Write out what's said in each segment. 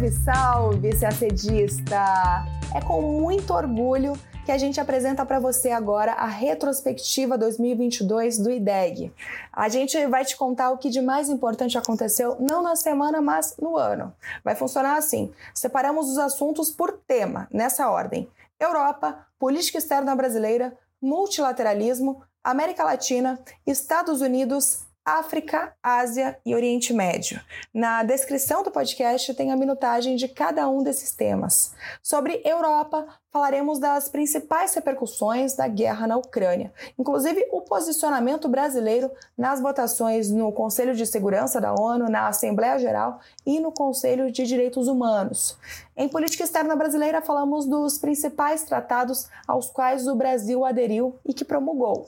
Salve, salve, CACDista! É com muito orgulho que a gente apresenta para você agora a retrospectiva 2022 do IDEG. A gente vai te contar o que de mais importante aconteceu, não na semana, mas no ano. Vai funcionar assim: separamos os assuntos por tema, nessa ordem: Europa, política externa brasileira, multilateralismo, América Latina, Estados Unidos, África, Ásia e Oriente Médio. Na descrição do podcast tem a minutagem de cada um desses temas. Sobre Europa, falaremos das principais repercussões da guerra na Ucrânia, inclusive o posicionamento brasileiro nas votações no Conselho de Segurança da ONU, na Assembleia Geral e no Conselho de Direitos Humanos. Em política externa brasileira, falamos dos principais tratados aos quais o Brasil aderiu e que promulgou.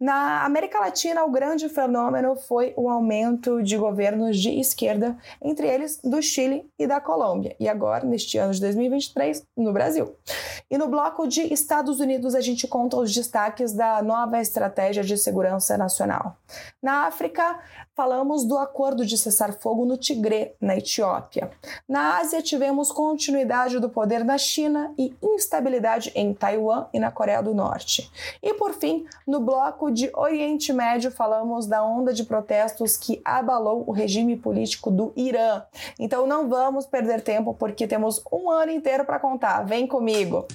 Na América Latina, o grande fenômeno foi o aumento de governos de esquerda, entre eles do Chile e da Colômbia, e agora, neste ano de 2023, no Brasil. E no bloco de Estados Unidos, a gente conta os destaques da nova estratégia de segurança nacional. Na África, falamos do acordo de cessar-fogo no Tigré, na Etiópia. Na Ásia, tivemos continuidade do poder na China e instabilidade em Taiwan e na Coreia do Norte. E por fim, no bloco de Oriente Médio, falamos da onda de protestos que abalou o regime político do Irã. Então não vamos perder tempo porque temos um ano inteiro para contar. Vem comigo!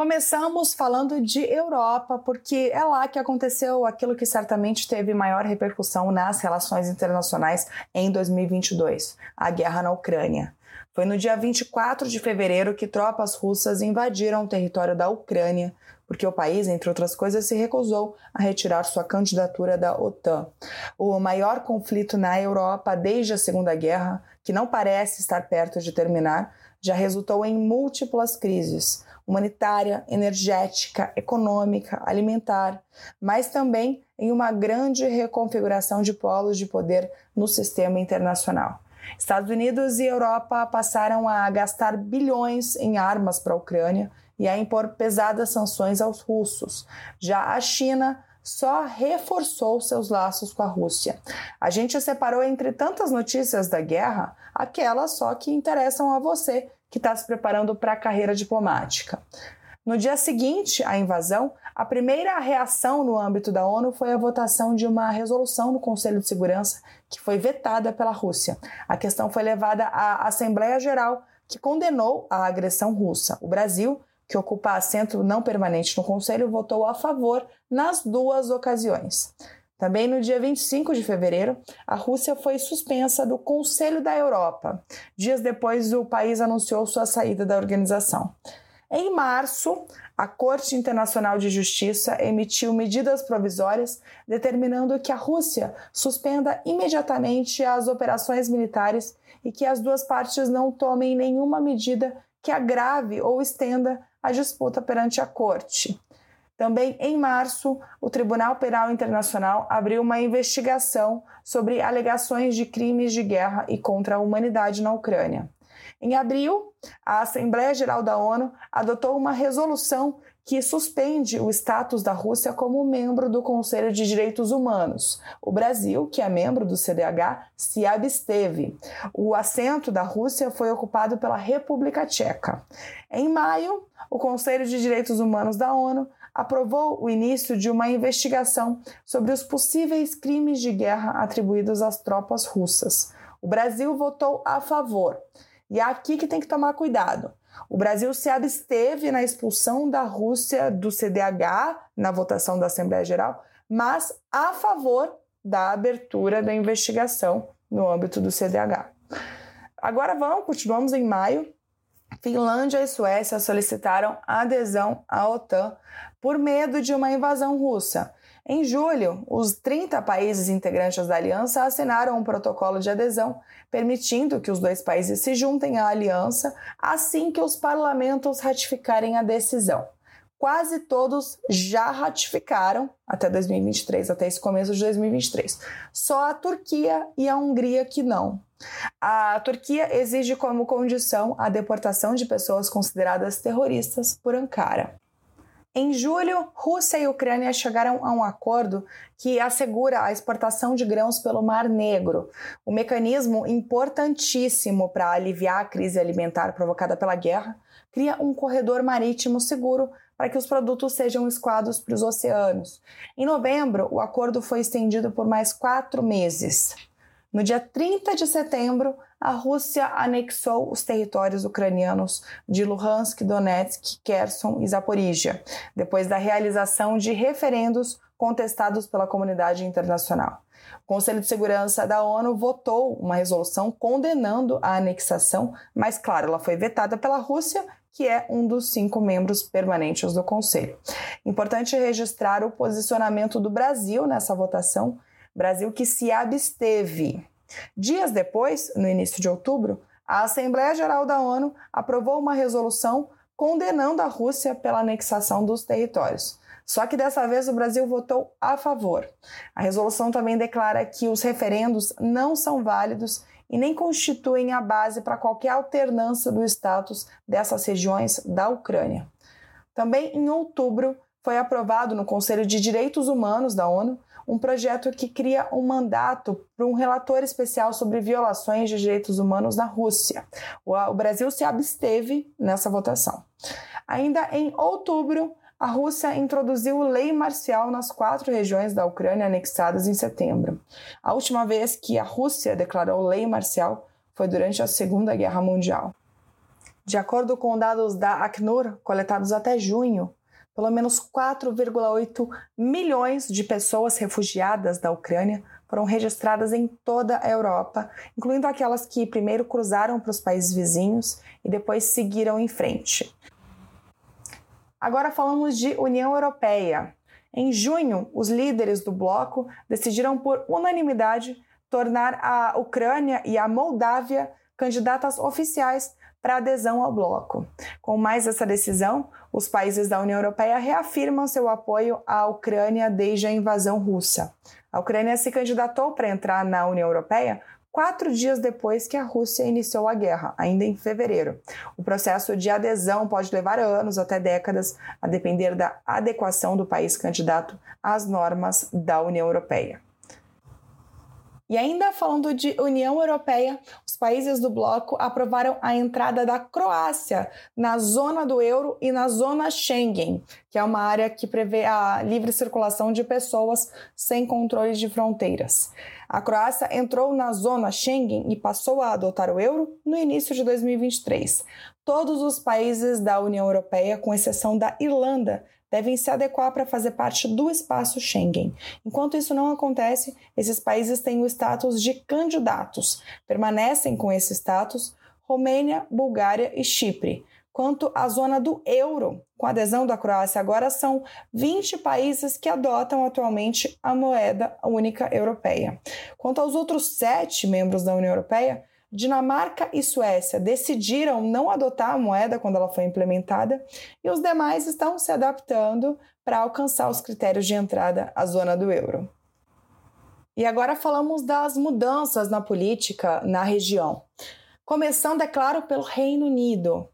Começamos falando de Europa, porque é lá que aconteceu aquilo que certamente teve maior repercussão nas relações internacionais em 2022, a guerra na Ucrânia. Foi no dia 24 de fevereiro que tropas russas invadiram o território da Ucrânia, porque o país, entre outras coisas, se recusou a retirar sua candidatura da OTAN. O maior conflito na Europa desde a Segunda Guerra, que não parece estar perto de terminar, já resultou em múltiplas crises humanitária, energética, econômica, alimentar, mas também em uma grande reconfiguração de polos de poder no sistema internacional. Estados Unidos e Europa passaram a gastar bilhões em armas para a Ucrânia e a impor pesadas sanções aos russos. Já a China só reforçou seus laços com a Rússia. A gente separou entre tantas notícias da guerra aquelas só que interessam a você que está se preparando para a carreira diplomática. No dia seguinte à invasão, a primeira reação no âmbito da ONU foi a votação de uma resolução no Conselho de Segurança que foi vetada pela Rússia. A questão foi levada à Assembleia Geral, que condenou a agressão russa. O Brasil que ocupa assento não permanente no Conselho, votou a favor nas duas ocasiões. Também no dia 25 de fevereiro, a Rússia foi suspensa do Conselho da Europa. Dias depois, o país anunciou sua saída da organização. Em março, a Corte Internacional de Justiça emitiu medidas provisórias determinando que a Rússia suspenda imediatamente as operações militares e que as duas partes não tomem nenhuma medida que agrave ou estenda a disputa perante a Corte. Também em março, o Tribunal Penal Internacional abriu uma investigação sobre alegações de crimes de guerra e contra a humanidade na Ucrânia. Em abril, a Assembleia Geral da ONU adotou uma resolução que suspende o status da Rússia como membro do Conselho de Direitos Humanos. O Brasil, que é membro do CDH, se absteve. O assento da Rússia foi ocupado pela República Tcheca. Em maio, o Conselho de Direitos Humanos da ONU aprovou o início de uma investigação sobre os possíveis crimes de guerra atribuídos às tropas russas. O Brasil votou a favor. E é aqui que tem que tomar cuidado. O Brasil se absteve na expulsão da Rússia do CDH na votação da Assembleia Geral, mas a favor da abertura da investigação no âmbito do CDH. Agora vamos, continuamos em maio. Finlândia e Suécia solicitaram adesão à OTAN por medo de uma invasão russa. Em julho, os 30 países integrantes da aliança assinaram um protocolo de adesão, permitindo que os dois países se juntem à aliança assim que os parlamentos ratificarem a decisão. Quase todos já ratificaram até 2023, até esse começo de 2023. Só a Turquia e a Hungria que não. A Turquia exige como condição a deportação de pessoas consideradas terroristas por Ankara. Em julho, Rússia e Ucrânia chegaram a um acordo que assegura a exportação de grãos pelo Mar Negro, um mecanismo importantíssimo para aliviar a crise alimentar provocada pela guerra, cria um corredor marítimo seguro para que os produtos sejam escoados para os oceanos. Em novembro, o acordo foi estendido por mais quatro meses. No dia 30 de setembro, a Rússia anexou os territórios ucranianos de Luhansk, Donetsk, Kherson e Zaporizhia, depois da realização de referendos contestados pela comunidade internacional. O Conselho de Segurança da ONU votou uma resolução condenando a anexação, mas, claro, ela foi vetada pela Rússia, que é um dos cinco membros permanentes do Conselho. Importante registrar o posicionamento do Brasil nessa votação, Brasil que se absteve. Dias depois, no início de outubro, a Assembleia Geral da ONU aprovou uma resolução condenando a Rússia pela anexação dos territórios. Só que dessa vez o Brasil votou a favor. A resolução também declara que os referendos não são válidos e nem constituem a base para qualquer alternância do status dessas regiões da Ucrânia. Também em outubro foi aprovado no Conselho de Direitos Humanos da ONU um projeto que cria um mandato para um relator especial sobre violações de direitos humanos na Rússia. O Brasil se absteve nessa votação. Ainda em outubro, a Rússia introduziu lei marcial nas quatro regiões da Ucrânia anexadas em setembro. A última vez que a Rússia declarou lei marcial foi durante a Segunda Guerra Mundial. De acordo com dados da Acnur, coletados até junho, pelo menos 4,8 milhões de pessoas refugiadas da Ucrânia foram registradas em toda a Europa, incluindo aquelas que primeiro cruzaram para os países vizinhos e depois seguiram em frente. Agora falamos de União Europeia. Em junho, os líderes do bloco decidiram por unanimidade tornar a Ucrânia e a Moldávia candidatas oficiais para adesão ao bloco. Com mais essa decisão, os países da União Europeia reafirmam seu apoio à Ucrânia desde a invasão russa. A Ucrânia se candidatou para entrar na União Europeia quatro dias depois que a Rússia iniciou a guerra, ainda em fevereiro. O processo de adesão pode levar anos até décadas, a depender da adequação do país candidato às normas da União Europeia. E ainda falando de União Europeia, países do bloco aprovaram a entrada da Croácia na zona do euro e na zona Schengen, que é uma área que prevê a livre circulação de pessoas sem controle de fronteiras. A Croácia entrou na zona Schengen e passou a adotar o euro no início de 2023. Todos os países da União Europeia, com exceção da Irlanda, devem se adequar para fazer parte do espaço Schengen. Enquanto isso não acontece, esses países têm o status de candidatos. Permanecem com esse status Romênia, Bulgária e Chipre. Quanto à zona do euro, com a adesão da Croácia, agora são 20 países que adotam atualmente a moeda única europeia. Quanto aos outros sete membros da União Europeia, Dinamarca e Suécia decidiram não adotar a moeda quando ela foi implementada e os demais estão se adaptando para alcançar os critérios de entrada à zona do euro. E agora falamos das mudanças na política na região. Começando, é claro, pelo Reino Unido.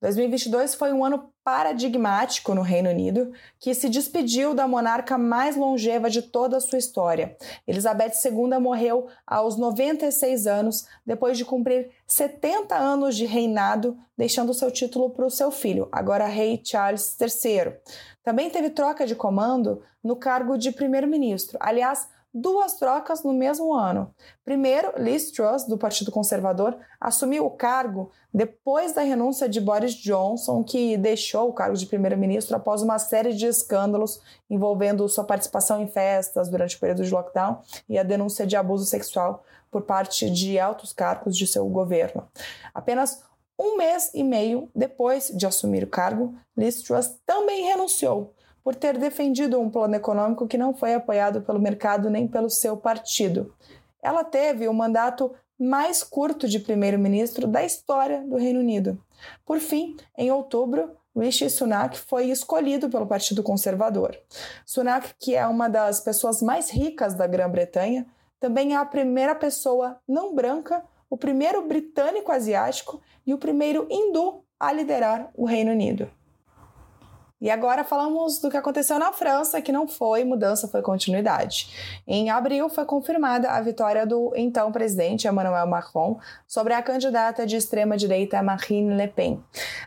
2022 foi um ano paradigmático no Reino Unido, que se despediu da monarca mais longeva de toda a sua história. Elizabeth II morreu aos 96 anos, depois de cumprir 70 anos de reinado, deixando seu título para o seu filho, agora rei Charles III. Também teve troca de comando no cargo de primeiro-ministro. Aliás, duas trocas no mesmo ano. Primeiro, Liz Truss, do Partido Conservador, assumiu o cargo depois da renúncia de Boris Johnson, que deixou o cargo de primeiro-ministro após uma série de escândalos envolvendo sua participação em festas durante o período de lockdown e a denúncia de abuso sexual por parte de altos cargos de seu governo. Apenas um mês e meio depois de assumir o cargo, Liz Truss também renunciou por ter defendido um plano econômico que não foi apoiado pelo mercado nem pelo seu partido. Ela teve o mandato mais curto de primeiro-ministro da história do Reino Unido. Por fim, em outubro, Rishi Sunak foi escolhido pelo Partido Conservador. Sunak, que é uma das pessoas mais ricas da Grã-Bretanha, também é a primeira pessoa não branca, o primeiro britânico asiático e o primeiro hindu a liderar o Reino Unido. E agora falamos do que aconteceu na França, que não foi mudança, foi continuidade. Em abril foi confirmada a vitória do então presidente Emmanuel Macron sobre a candidata de extrema-direita Marine Le Pen.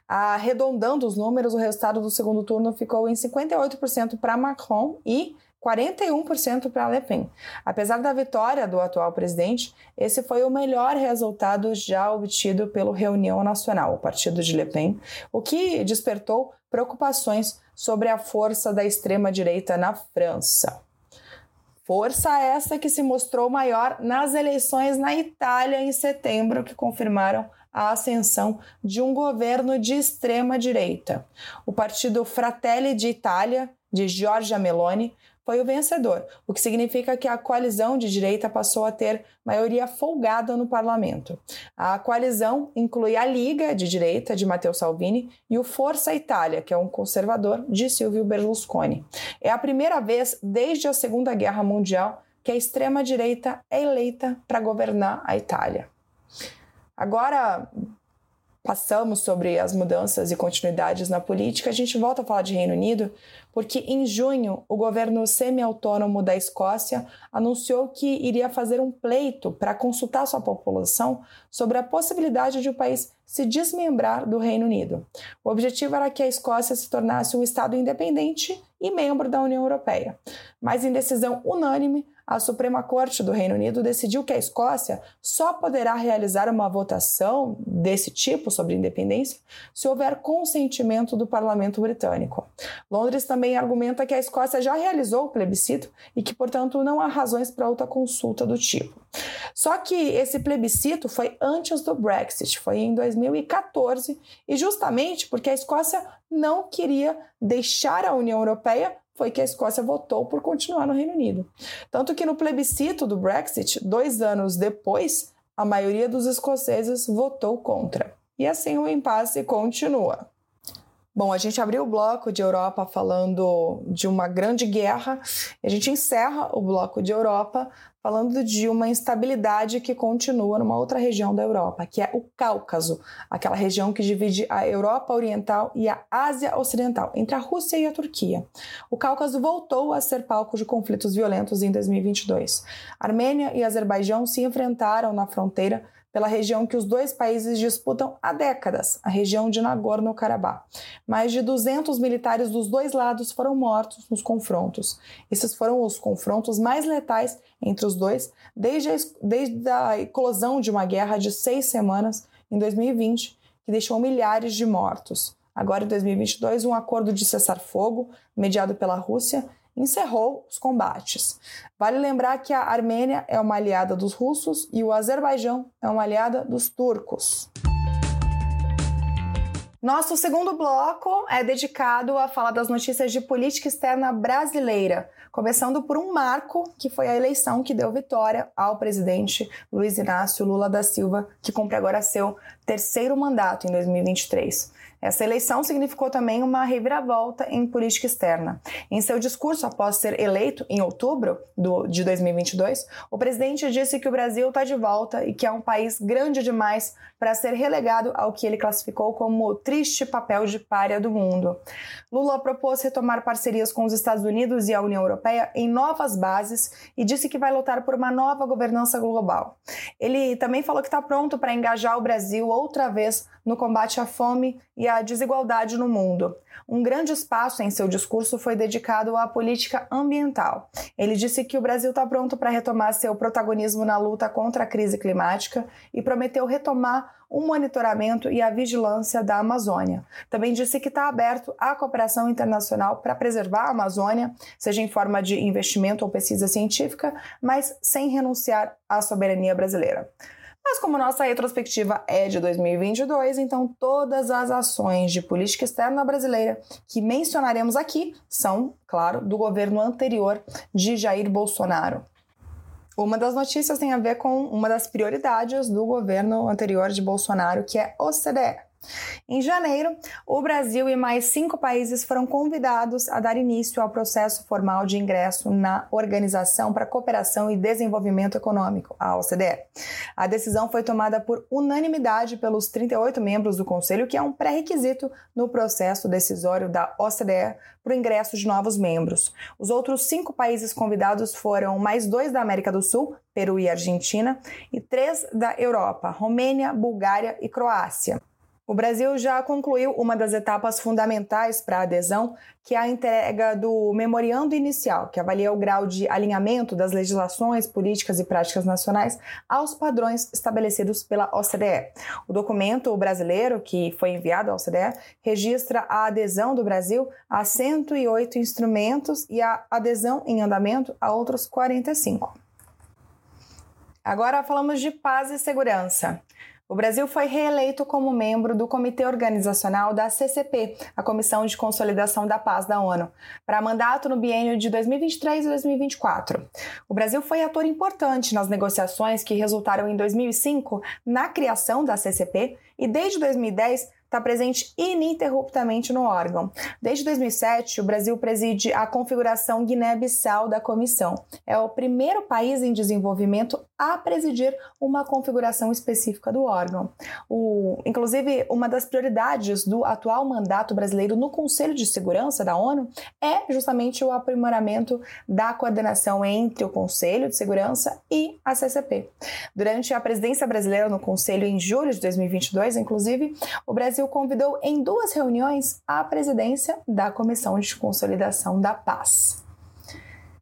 Arredondando os números, o resultado do segundo turno ficou em 58% para Macron e 41% para Le Pen. Apesar da vitória do atual presidente, esse foi o melhor resultado já obtido pelo Reunião Nacional, o partido de Le Pen, o que despertou preocupações sobre a força da extrema-direita na França. Força essa que se mostrou maior nas eleições na Itália em setembro, que confirmaram a ascensão de um governo de extrema direita. O partido Fratelli d'Italia, de Giorgia Meloni, foi o vencedor, o que significa que a coalizão de direita passou a ter maioria folgada no parlamento. A coalizão inclui a Liga de Direita de Matteo Salvini e o Força Itália, que é um conservador de Silvio Berlusconi. É a primeira vez desde a Segunda Guerra Mundial que a extrema-direita é eleita para governar a Itália. Agora, passamos sobre as mudanças e continuidades na política, a gente volta a falar de Reino Unido, porque em junho o governo semi-autônomo da Escócia anunciou que iria fazer um pleito para consultar sua população sobre a possibilidade de o país se desmembrar do Reino Unido. O objetivo era que a Escócia se tornasse um Estado independente e membro da União Europeia. Mas em decisão unânime, a Suprema Corte do Reino Unido decidiu que a Escócia só poderá realizar uma votação desse tipo sobre independência se houver consentimento do parlamento britânico. Londres também argumenta que a Escócia já realizou o plebiscito e que, portanto, não há razões para outra consulta do tipo. Só que esse plebiscito foi antes do Brexit, foi em 2014, e justamente porque a Escócia não queria deixar a União Europeia foi que a Escócia votou por continuar no Reino Unido. Tanto que no plebiscito do Brexit, dois anos depois, a maioria dos escoceses votou contra. E assim o impasse continua. Bom, a gente abriu o bloco de Europa falando de uma grande guerra, a gente encerra o bloco de Europa falando de uma instabilidade que continua numa outra região da Europa, que é o Cáucaso, aquela região que divide a Europa Oriental e a Ásia Ocidental, entre a Rússia e a Turquia. O Cáucaso voltou a ser palco de conflitos violentos em 2022. Armênia e Azerbaijão se enfrentaram na fronteira pela região que os dois países disputam há décadas, a região de Nagorno-Karabakh. Mais de 200 militares dos dois lados foram mortos nos confrontos. Esses foram os confrontos mais letais entre os dois desde a, desde a eclosão de uma guerra de seis semanas em 2020, que deixou milhares de mortos. Agora, em 2022, um acordo de cessar-fogo, mediado pela Rússia, encerrou os combates. Vale lembrar que a Armênia é uma aliada dos russos e o Azerbaijão é uma aliada dos turcos. Nosso segundo bloco é dedicado a falar das notícias de política externa brasileira, começando por um marco que foi a eleição que deu vitória ao presidente Luiz Inácio Lula da Silva, que cumpre agora seu terceiro mandato em 2023. Essa eleição significou também uma reviravolta em política externa. Em seu discurso após ser eleito em outubro de 2022, o presidente disse que o Brasil está de volta e que é um país grande demais para ser relegado ao que ele classificou como o triste papel de párea do mundo. Lula propôs retomar parcerias com os Estados Unidos e a União Europeia em novas bases e disse que vai lutar por uma nova governança global. Ele também falou que está pronto para engajar o Brasil outra vez no combate à fome e à desigualdade no mundo. Um grande espaço em seu discurso foi dedicado à política ambiental. Ele disse que o Brasil está pronto para retomar seu protagonismo na luta contra a crise climática e prometeu retomar o monitoramento e a vigilância da Amazônia. Também disse que está aberto à cooperação internacional para preservar a Amazônia, seja em forma de investimento ou pesquisa científica, mas sem renunciar à soberania brasileira. Mas como nossa retrospectiva é de 2022, então todas as ações de política externa brasileira que mencionaremos aqui são, claro, do governo anterior de Jair Bolsonaro. Uma das notícias tem a ver com uma das prioridades do governo anterior de Bolsonaro, que é OCDE, Em janeiro, o Brasil e mais cinco países foram convidados a dar início ao processo formal de ingresso na Organização para Cooperação e Desenvolvimento Econômico, a OCDE. A decisão foi tomada por unanimidade pelos 38 membros do Conselho, que é um pré-requisito no processo decisório da OCDE para o ingresso de novos membros. Os outros cinco países convidados foram mais dois da América do Sul, Peru e Argentina, e três da Europa, Romênia, Bulgária e Croácia. O Brasil já concluiu uma das etapas fundamentais para a adesão, que é a entrega do memoriando inicial, que avalia o grau de alinhamento das legislações, políticas e práticas nacionais aos padrões estabelecidos pela OCDE. O documento brasileiro, que foi enviado à OCDE, registra a adesão do Brasil a 108 instrumentos e a adesão em andamento a outros 45. Agora falamos de paz e segurança. O Brasil foi reeleito como membro do Comitê Organizacional da CCP, a Comissão de Consolidação da Paz da ONU, para mandato no biênio de 2023 e 2024. O Brasil foi ator importante nas negociações que resultaram em 2005 na criação da CCP e desde 2010 está presente ininterruptamente no órgão. Desde 2007, o Brasil preside a configuração Guiné-Bissau da comissão. É o primeiro país em desenvolvimento a presidir uma configuração específica do órgão. O, inclusive, uma das prioridades do atual mandato brasileiro no Conselho de Segurança da ONU é justamente o aprimoramento da coordenação entre o Conselho de Segurança e a CCP. Durante a presidência brasileira no Conselho em julho de 2022, inclusive, o Brasil Brasil convidou em duas reuniões a presidência da Comissão de Consolidação da Paz.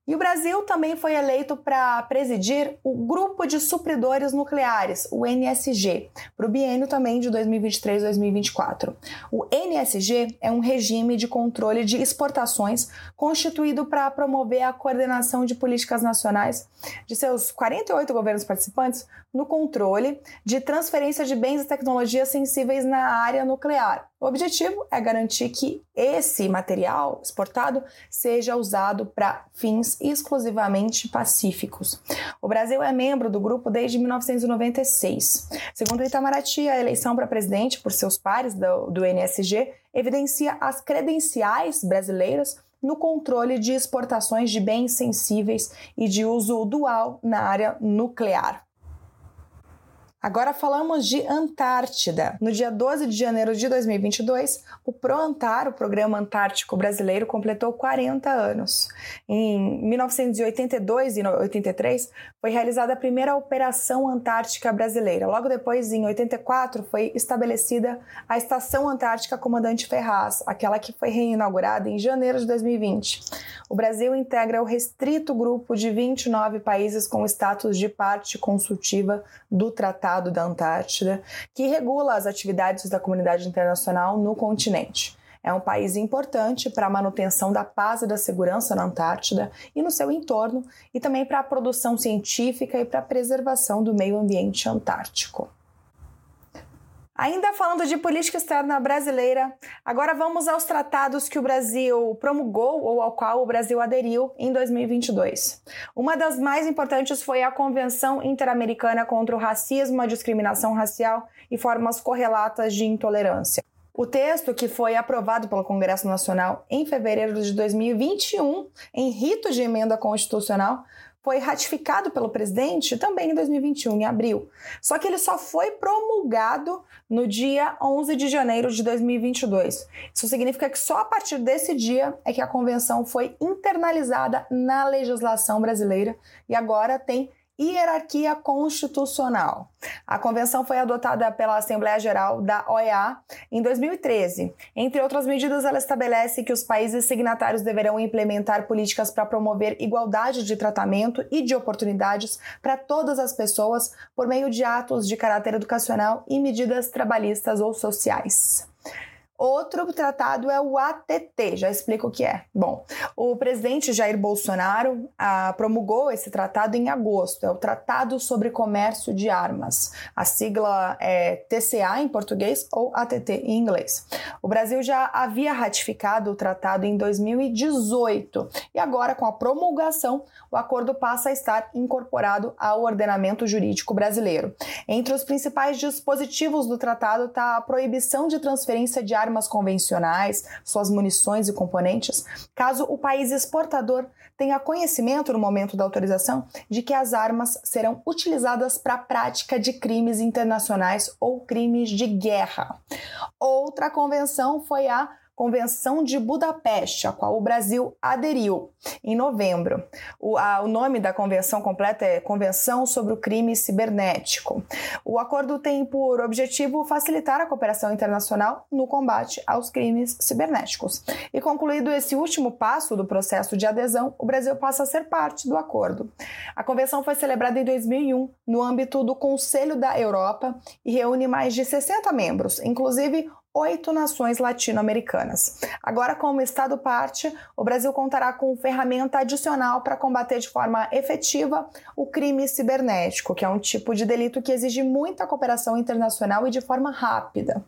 E o Brasil também foi eleito para presidir o Grupo de Supridores Nucleares, o NSG, para o biênio também de 2023-2024. O NSG é um regime de controle de exportações constituído para promover a coordenação de políticas nacionais de seus 48 governos participantes no controle de transferência de bens e tecnologias sensíveis na área nuclear, o objetivo é garantir que esse material exportado seja usado para fins exclusivamente pacíficos. O Brasil é membro do grupo desde 1996. Segundo Itamaraty, a eleição para presidente por seus pares do, do NSG evidencia as credenciais brasileiras no controle de exportações de bens sensíveis e de uso dual na área nuclear. Agora falamos de Antártida. No dia 12 de janeiro de 2022, o ProAntar, o Programa Antártico Brasileiro, completou 40 anos. Em 1982 e 83, foi realizada a primeira Operação Antártica Brasileira. Logo depois, em 84, foi estabelecida a Estação Antártica Comandante Ferraz, aquela que foi reinaugurada em janeiro de 2020. O Brasil integra o restrito grupo de 29 países com status de parte consultiva do Tratado Tratado da Antártida, que regula as atividades da comunidade internacional no continente. É um país importante para a manutenção da paz e da segurança na Antártida e no seu entorno, e também para a produção científica e para a preservação do meio ambiente antártico. Ainda falando de política externa brasileira, agora vamos aos tratados que o Brasil promulgou ou ao qual o Brasil aderiu em 2022. Uma das mais importantes foi a Convenção Interamericana contra o Racismo, a Discriminação Racial e Formas Correlatas de Intolerância. O texto, que foi aprovado pelo Congresso Nacional em fevereiro de 2021, em rito de emenda constitucional, foi ratificado pelo presidente também em 2021, em abril. Só que ele só foi promulgado no dia 11 de janeiro de 2022. Isso significa que só a partir desse dia é que a convenção foi internalizada na legislação brasileira e agora tem hierarquia constitucional. A convenção foi adotada pela Assembleia Geral da OEA em 2013. Entre outras medidas, ela estabelece que os países signatários deverão implementar políticas para promover igualdade de tratamento e de oportunidades para todas as pessoas por meio de atos de caráter educacional e medidas trabalhistas ou sociais. Outro tratado é o ATT, já explico o que é. Bom, o presidente Jair Bolsonaro ah, promulgou esse tratado em agosto, é o Tratado sobre Comércio de Armas. A sigla é TCA em português ou ATT em inglês. O Brasil já havia ratificado o tratado em 2018 e agora, com a promulgação, o acordo passa a estar incorporado ao ordenamento jurídico brasileiro. Entre os principais dispositivos do tratado está a proibição de transferência de armas armas convencionais, suas munições e componentes, caso o país exportador tenha conhecimento no momento da autorização de que as armas serão utilizadas para a prática de crimes internacionais ou crimes de guerra. Outra convenção foi a Convenção de Budapeste, a qual o Brasil aderiu em novembro. O, a, o, nome da convenção completa é Convenção sobre o Crime Cibernético. O acordo tem por objetivo facilitar a cooperação internacional no combate aos crimes cibernéticos. E concluído esse último passo do processo de adesão, o Brasil passa a ser parte do acordo. A convenção foi celebrada em 2001 no âmbito do Conselho da Europa e reúne mais de 60 membros, inclusive oito nações latino-americanas. Agora, como Estado parte, o Brasil contará com ferramenta adicional para combater de forma efetiva o crime cibernético, que é um tipo de delito que exige muita cooperação internacional e de forma rápida.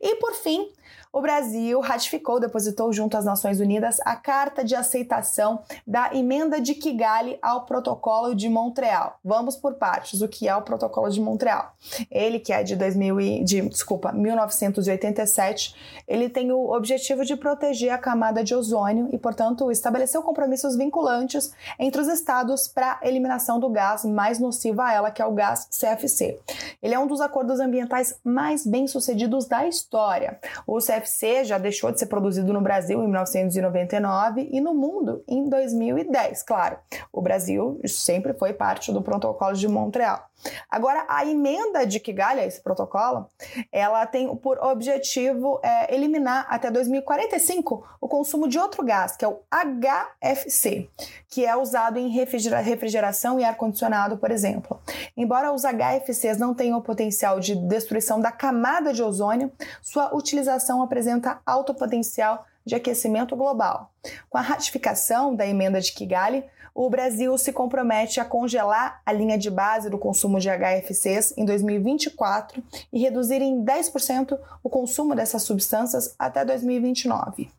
E, por fim, o Brasil ratificou, depositou junto às Nações Unidas a carta de aceitação da emenda de Kigali ao Protocolo de Montreal. Vamos por partes. O que é o Protocolo de Montreal? Ele que é de 2000 e, de, desculpa, 1987, ele tem o objetivo de proteger a camada de ozônio e, portanto, estabeleceu compromissos vinculantes entre os estados para a eliminação do gás mais nocivo a ela, que é o gás CFC. Ele é um dos acordos ambientais mais bem-sucedidos da história. O CFC CFC já deixou de ser produzido no Brasil em 1999 e no mundo em 2010. Claro, o Brasil sempre foi parte do Protocolo de Montreal. Agora, a emenda de Kigali, esse protocolo, ela tem por objetivo é, eliminar até 2045 o consumo de outro gás, que é o HFC, que é usado em refrigeração e ar-condicionado, por exemplo. Embora os HFCs não tenham o potencial de destruição da camada de ozônio, sua utilização apresenta alto potencial de aquecimento global. Com a ratificação da emenda de Kigali, o Brasil se compromete a congelar a linha de base do consumo de HFCs em 2024 e reduzir em 10% o consumo dessas substâncias até 2029.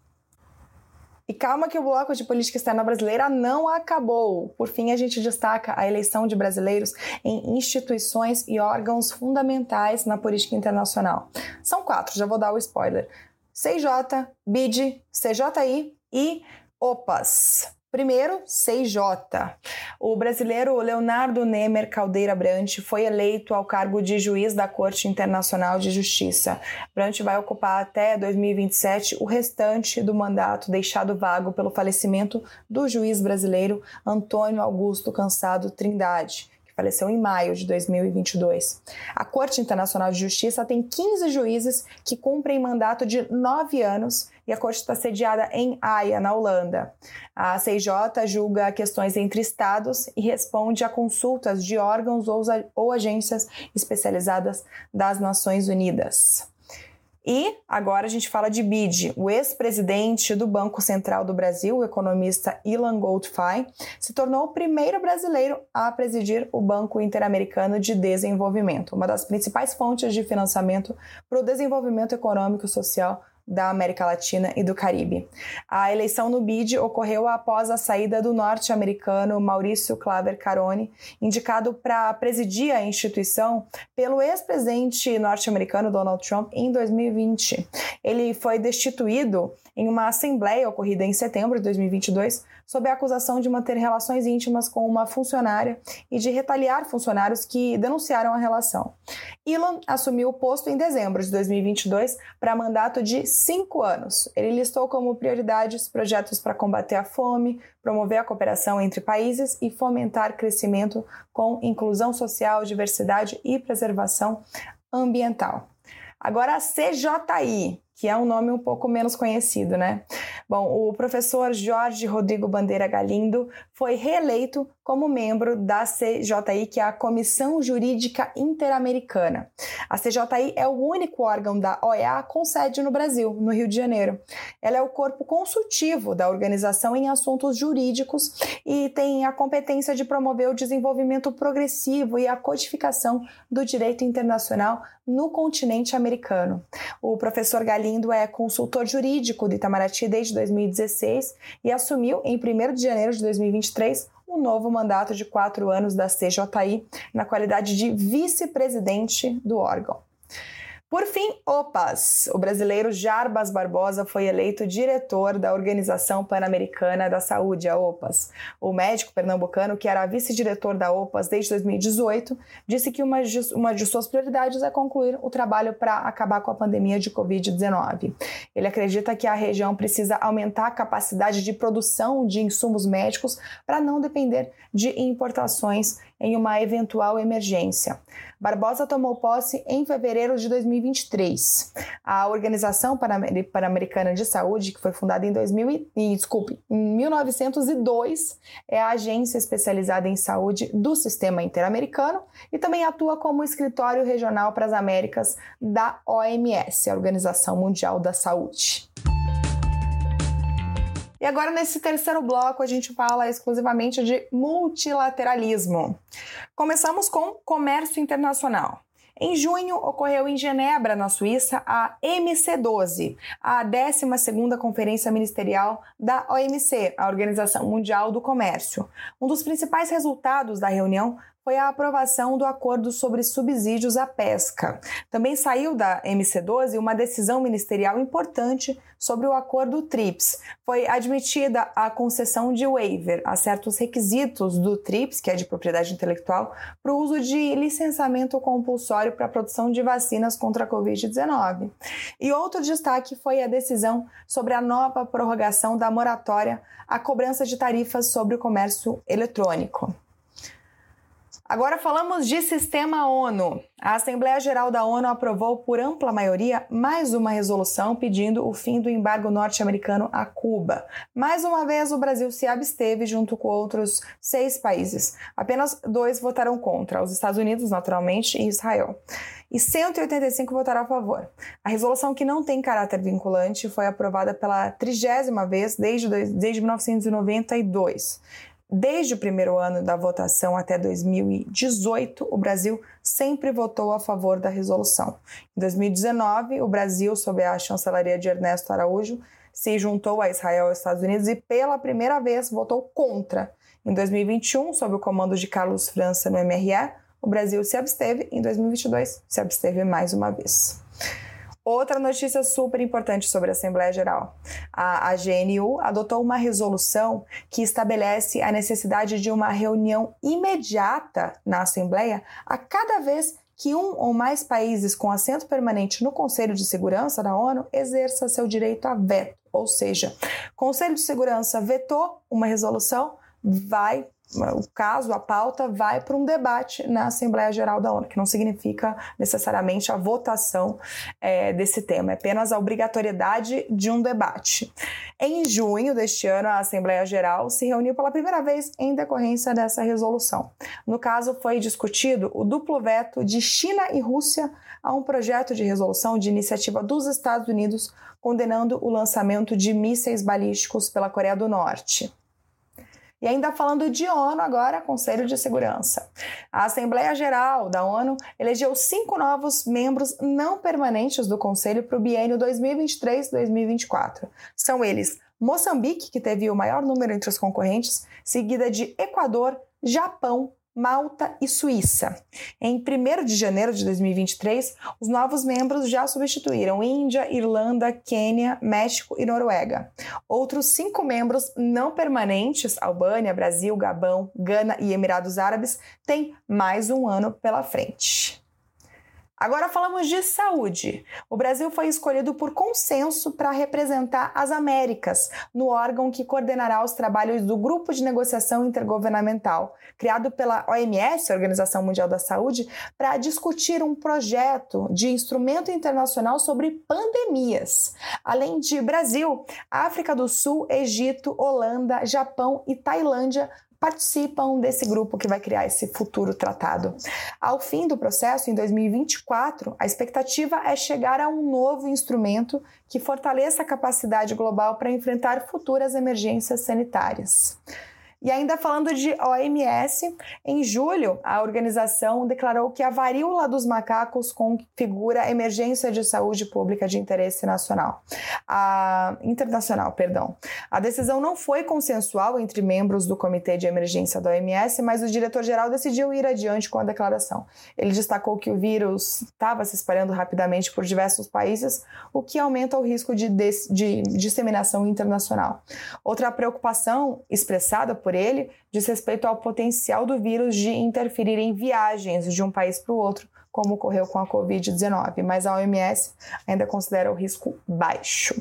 E calma que o bloco de política externa brasileira não acabou. Por fim, a gente destaca a eleição de brasileiros em instituições e órgãos fundamentais na política internacional. São quatro, já vou dar o spoiler. CJ, BID, CJI e OPAS. Primeiro, CJ. O brasileiro Leonardo Nemer Caldeira Brant foi eleito ao cargo de juiz da Corte Internacional de Justiça. Brant vai ocupar até 2027 o restante do mandato deixado vago pelo falecimento do juiz brasileiro Antônio Augusto Cansado Trindade faleceu em maio de 2022. A Corte Internacional de Justiça tem 15 juízes que cumprem mandato de nove anos e a corte está sediada em Haia, na Holanda. A CIJ julga questões entre estados e responde a consultas de órgãos ou agências especializadas das Nações Unidas. E agora a gente fala de BID. O ex-presidente do Banco Central do Brasil, o economista Ilan Goldfein, se tornou o primeiro brasileiro a presidir o Banco Interamericano de Desenvolvimento, uma das principais fontes de financiamento para o desenvolvimento econômico e social da América Latina e do Caribe. A eleição no BID ocorreu após a saída do norte-americano Maurício Claver Carone, indicado para presidir a instituição pelo ex-presidente norte-americano Donald Trump em 2020. Ele foi destituído em uma assembleia ocorrida em setembro de 2022 sob a acusação de manter relações íntimas com uma funcionária e de retaliar funcionários que denunciaram a relação. Elon assumiu o posto em dezembro de 2022 para mandato de cinco anos. Ele listou como prioridades projetos para combater a fome, promover a cooperação entre países e fomentar crescimento com inclusão social, diversidade e preservação ambiental. Agora a CJI, que é um nome um pouco menos conhecido, né? Bom, o professor Jorge Rodrigo Bandeira Galindo foi reeleito como membro da CJI, que é a Comissão Jurídica Interamericana. A CJI é o único órgão da OEA com sede no Brasil, no Rio de Janeiro. Ela é o corpo consultivo da organização em assuntos jurídicos e tem a competência de promover o desenvolvimento progressivo e a codificação do direito internacional no continente americano. O professor Galindo é consultor jurídico do Itamaraty desde 2016 e assumiu em 1 de janeiro de 2023 um novo mandato de quatro anos da CJI na qualidade de vice-presidente do órgão. Por fim, OPAS. O brasileiro Jarbas Barbosa foi eleito diretor da Organização Pan-Americana da Saúde, a OPAS. O médico pernambucano, que era vice-diretor da OPAS desde 2018, disse que uma de, uma de suas prioridades é concluir o trabalho para acabar com a pandemia de Covid-19. Ele acredita que a região precisa aumentar a capacidade de produção de insumos médicos para não depender de importações em uma eventual emergência. Barbosa tomou posse em fevereiro de 2023. A Organização Pan-Americana de Saúde, que foi fundada em 2000 e, desculpe, em 1902, é a agência especializada em saúde do sistema interamericano e também atua como escritório regional para as Américas da OMS, a Organização Mundial da Saúde. E agora, nesse terceiro bloco, a gente fala exclusivamente de multilateralismo. Começamos com comércio internacional. Em junho, ocorreu em Genebra, na Suíça, a MC12, a 12ª Conferência Ministerial da OMC, a Organização Mundial do Comércio. Um dos principais resultados da reunião foi a aprovação do acordo sobre subsídios à pesca. Também saiu da MC12 uma decisão ministerial importante sobre o acordo TRIPS. Foi admitida a concessão de waiver a certos requisitos do TRIPS, que é de propriedade intelectual, para o uso de licenciamento compulsório para a produção de vacinas contra a Covid-19. E outro destaque foi a decisão sobre a nova prorrogação da moratória à cobrança de tarifas sobre o comércio eletrônico. Agora falamos de sistema ONU. A Assembleia Geral da ONU aprovou por ampla maioria mais uma resolução pedindo o fim do embargo norte-americano a Cuba. Mais uma vez, o Brasil se absteve junto com outros seis países. Apenas dois votaram contra: os Estados Unidos, naturalmente, e Israel. E 185 votaram a favor. A resolução, que não tem caráter vinculante, foi aprovada pela trigésima vez desde, desde 1992. Desde o primeiro ano da votação até 2018, o Brasil sempre votou a favor da resolução. Em 2019, o Brasil, sob a chancelaria de Ernesto Araújo, se juntou a Israel e Estados Unidos e pela primeira vez votou contra. Em 2021, sob o comando de Carlos França no MRE, o Brasil se absteve. Em 2022, se absteve mais uma vez. Outra notícia super importante sobre a Assembleia Geral. A, a GNU adotou uma resolução que estabelece a necessidade de uma reunião imediata na Assembleia a cada vez que um ou mais países com assento permanente no Conselho de Segurança da ONU exerça seu direito a veto. Ou seja, Conselho de Segurança vetou uma resolução, vai o caso, a pauta, vai para um debate na Assembleia Geral da ONU, que não significa necessariamente a votação é, desse tema, é apenas a obrigatoriedade de um debate. Em junho deste ano, a Assembleia Geral se reuniu pela primeira vez em decorrência dessa resolução. No caso, foi discutido o duplo veto de China e Rússia a um projeto de resolução de iniciativa dos Estados Unidos condenando o lançamento de mísseis balísticos pela Coreia do Norte. E ainda falando de ONU, agora, Conselho de Segurança. A Assembleia Geral da ONU elegeu cinco novos membros não permanentes do Conselho para o biênio 2023-2024. São eles Moçambique, que teve o maior número entre os concorrentes, seguida de Equador, Japão, Malta e Suíça. Em 1 de janeiro de 2023, os novos membros já substituíram Índia, Irlanda, Quênia, México e Noruega. Outros cinco membros não permanentes, Albânia, Brasil, Gabão, Gana e Emirados Árabes, têm mais um ano pela frente. Agora falamos de saúde. O Brasil foi escolhido por consenso para representar as Américas no órgão que coordenará os trabalhos do Grupo de Negociação Intergovernamental, criado pela OMS, Organização Mundial da Saúde, para discutir um projeto de instrumento internacional sobre pandemias. Além de Brasil, África do Sul, Egito, Holanda, Japão e Tailândia participam desse grupo que vai criar esse futuro tratado. Ao fim do processo, em 2024, a expectativa é chegar a um novo instrumento que fortaleça a capacidade global para enfrentar futuras emergências sanitárias. E ainda falando de OMS, em julho, a organização declarou que a varíola dos macacos configura emergência de saúde pública de interesse nacional. A internacional, perdão. A decisão não foi consensual entre membros do comitê de emergência da OMS, mas o diretor-geral decidiu ir adiante com a declaração. Ele destacou que o vírus estava se espalhando rapidamente por diversos países, o que aumenta o risco de, de disseminação internacional. Outra preocupação expressada por por ele diz respeito ao potencial do vírus de interferir em viagens de um país para o outro, como ocorreu com a Covid-19, mas a OMS ainda considera o risco baixo.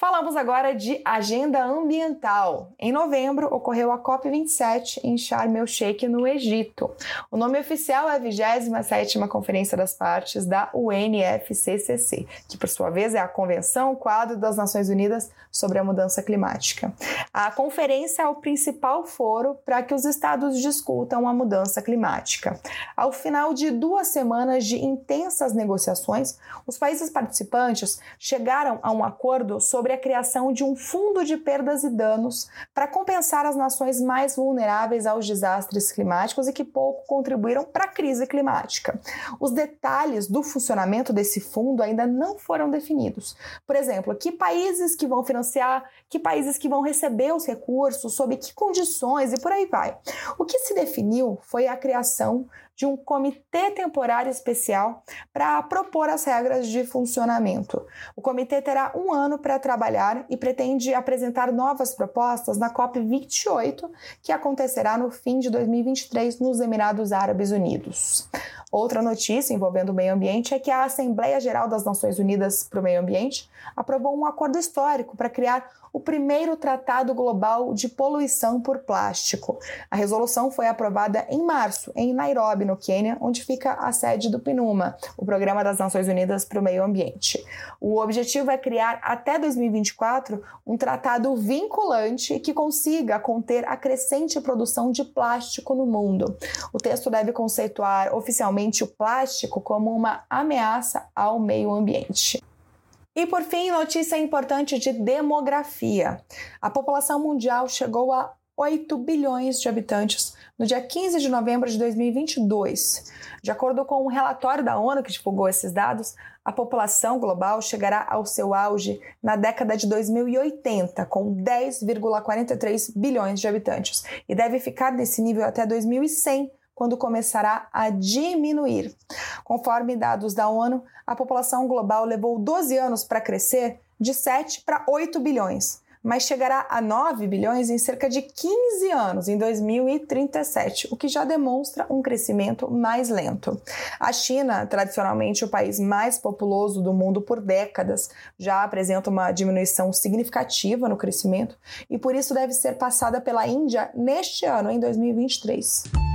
Falamos agora de agenda ambiental. Em novembro, ocorreu a COP27 em Sharm el-Sheikh, no Egito. O nome oficial é a 27ª Conferência das Partes da UNFCCC, que por sua vez é a Convenção Quadro das Nações Unidas sobre a Mudança Climática. A conferência é o principal foro para que os estados discutam a mudança climática. Ao final de duas semanas de intensas negociações, os países participantes chegaram a um acordo sobre sobre a criação de um fundo de perdas e danos para compensar as nações mais vulneráveis aos desastres climáticos e que pouco contribuíram para a crise climática. Os detalhes do funcionamento desse fundo ainda não foram definidos. Por exemplo, que países que vão financiar, que países que vão receber os recursos, sob que condições e por aí vai. O que se definiu foi a criação de um comitê temporário especial para propor as regras de funcionamento. O comitê terá um ano para trabalhar e pretende apresentar novas propostas na COP28, que acontecerá no fim de 2023 nos Emirados Árabes Unidos. Outra notícia envolvendo o meio ambiente é que a Assembleia Geral das Nações Unidas para o Meio Ambiente aprovou um acordo histórico para criar o primeiro tratado global de poluição por plástico. A resolução foi aprovada em março, em Nairobi, no Quênia, onde fica a sede do PNUMA, o Programa das Nações Unidas para o Meio Ambiente. O objetivo é criar até 2024 um tratado vinculante que consiga conter a crescente produção de plástico no mundo. O texto deve conceituar oficialmente o plástico como uma ameaça ao meio ambiente. E por fim, notícia importante de demografia. A população mundial chegou a 8 bilhões de habitantes no dia 15 de novembro de 2022. De acordo com um relatório da ONU que divulgou esses dados, a população global chegará ao seu auge na década de 2080, com 10,43 bilhões de habitantes, e deve ficar nesse nível até 2100, quando começará a diminuir. Conforme dados da ONU, a população global levou 12 anos para crescer de 7 para 8 bilhões, mas chegará a 9 bilhões em cerca de 15 anos, em 2037, o que já demonstra um crescimento mais lento. A China, tradicionalmente o país mais populoso do mundo por décadas, já apresenta uma diminuição significativa no crescimento e por isso deve ser passada pela Índia neste ano, em 2023.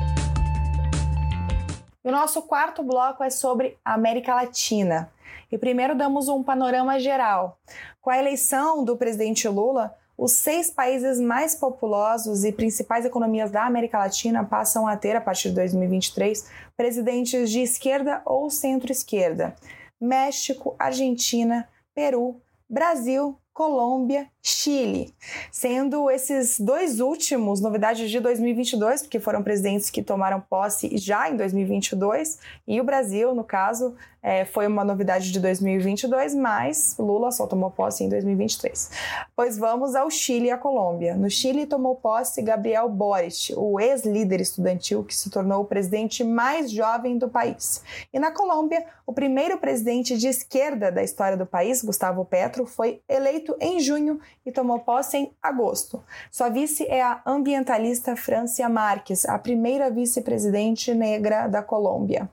E o nosso quarto bloco é sobre a América Latina. E primeiro damos um panorama geral. Com a eleição do presidente Lula, os seis países mais populosos e principais economias da América Latina passam a ter, a partir de 2023, presidentes de esquerda ou centro-esquerda: México, Argentina, Peru, Brasil, Colômbia, Chile, sendo esses dois últimos novidades de 2022, porque foram presidentes que tomaram posse já em 2022, e o Brasil, no caso, é, foi uma novidade de 2022, mas Lula só tomou posse em 2023. Pois vamos ao Chile e à Colômbia. No Chile tomou posse Gabriel Boric, o ex-líder estudantil que se tornou o presidente mais jovem do país. E na Colômbia, o primeiro presidente de esquerda da história do país, Gustavo Petro, foi eleito em junho e tomou posse em agosto. Sua vice é a ambientalista Francia Marques, a primeira vice-presidente negra da Colômbia.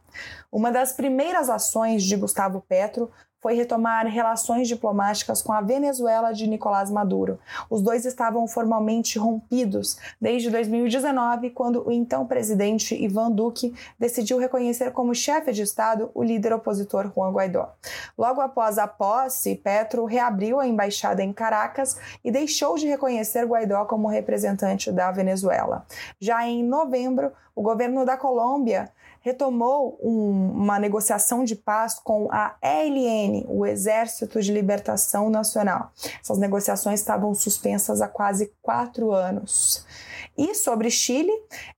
Uma das primeiras ações de Gustavo Petro foi retomar relações diplomáticas com a Venezuela de Nicolás Maduro. Os dois estavam formalmente rompidos desde 2019, quando o então presidente Ivan Duque decidiu reconhecer como chefe de Estado o líder opositor Juan Guaidó. Logo após a posse, Petro reabriu a embaixada em Caracas e deixou de reconhecer Guaidó como representante da Venezuela. Já em novembro, o governo da Colômbia retomou um, uma negociação de paz com a ELN, o Exército de Libertação Nacional. Essas negociações estavam suspensas há quase quatro anos. E sobre Chile,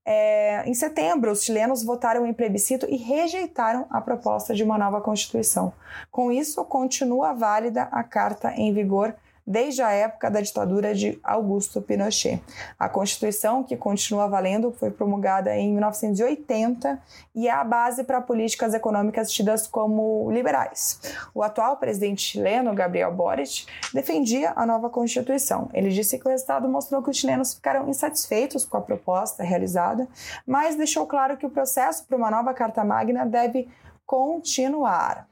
é, em setembro, os chilenos votaram em plebiscito e rejeitaram a proposta de uma nova Constituição. Com isso, continua válida a carta em vigor desde a época da ditadura de Augusto Pinochet. A Constituição, que continua valendo, foi promulgada em 1980 e é a base para políticas econômicas tidas como liberais. O atual presidente chileno, Gabriel Boric, defendia a nova Constituição. Ele disse que o resultado mostrou que os chilenos ficaram insatisfeitos com a proposta realizada, mas deixou claro que o processo para uma nova Carta Magna deve continuar.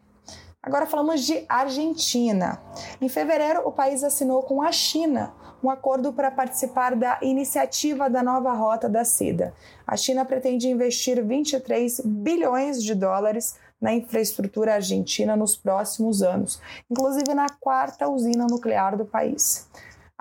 Agora falamos de Argentina. Em fevereiro, o país assinou com a China um acordo para participar da iniciativa da nova rota da seda. A China pretende investir 23 bilhões de dólares na infraestrutura argentina nos próximos anos, inclusive na quarta usina nuclear do país.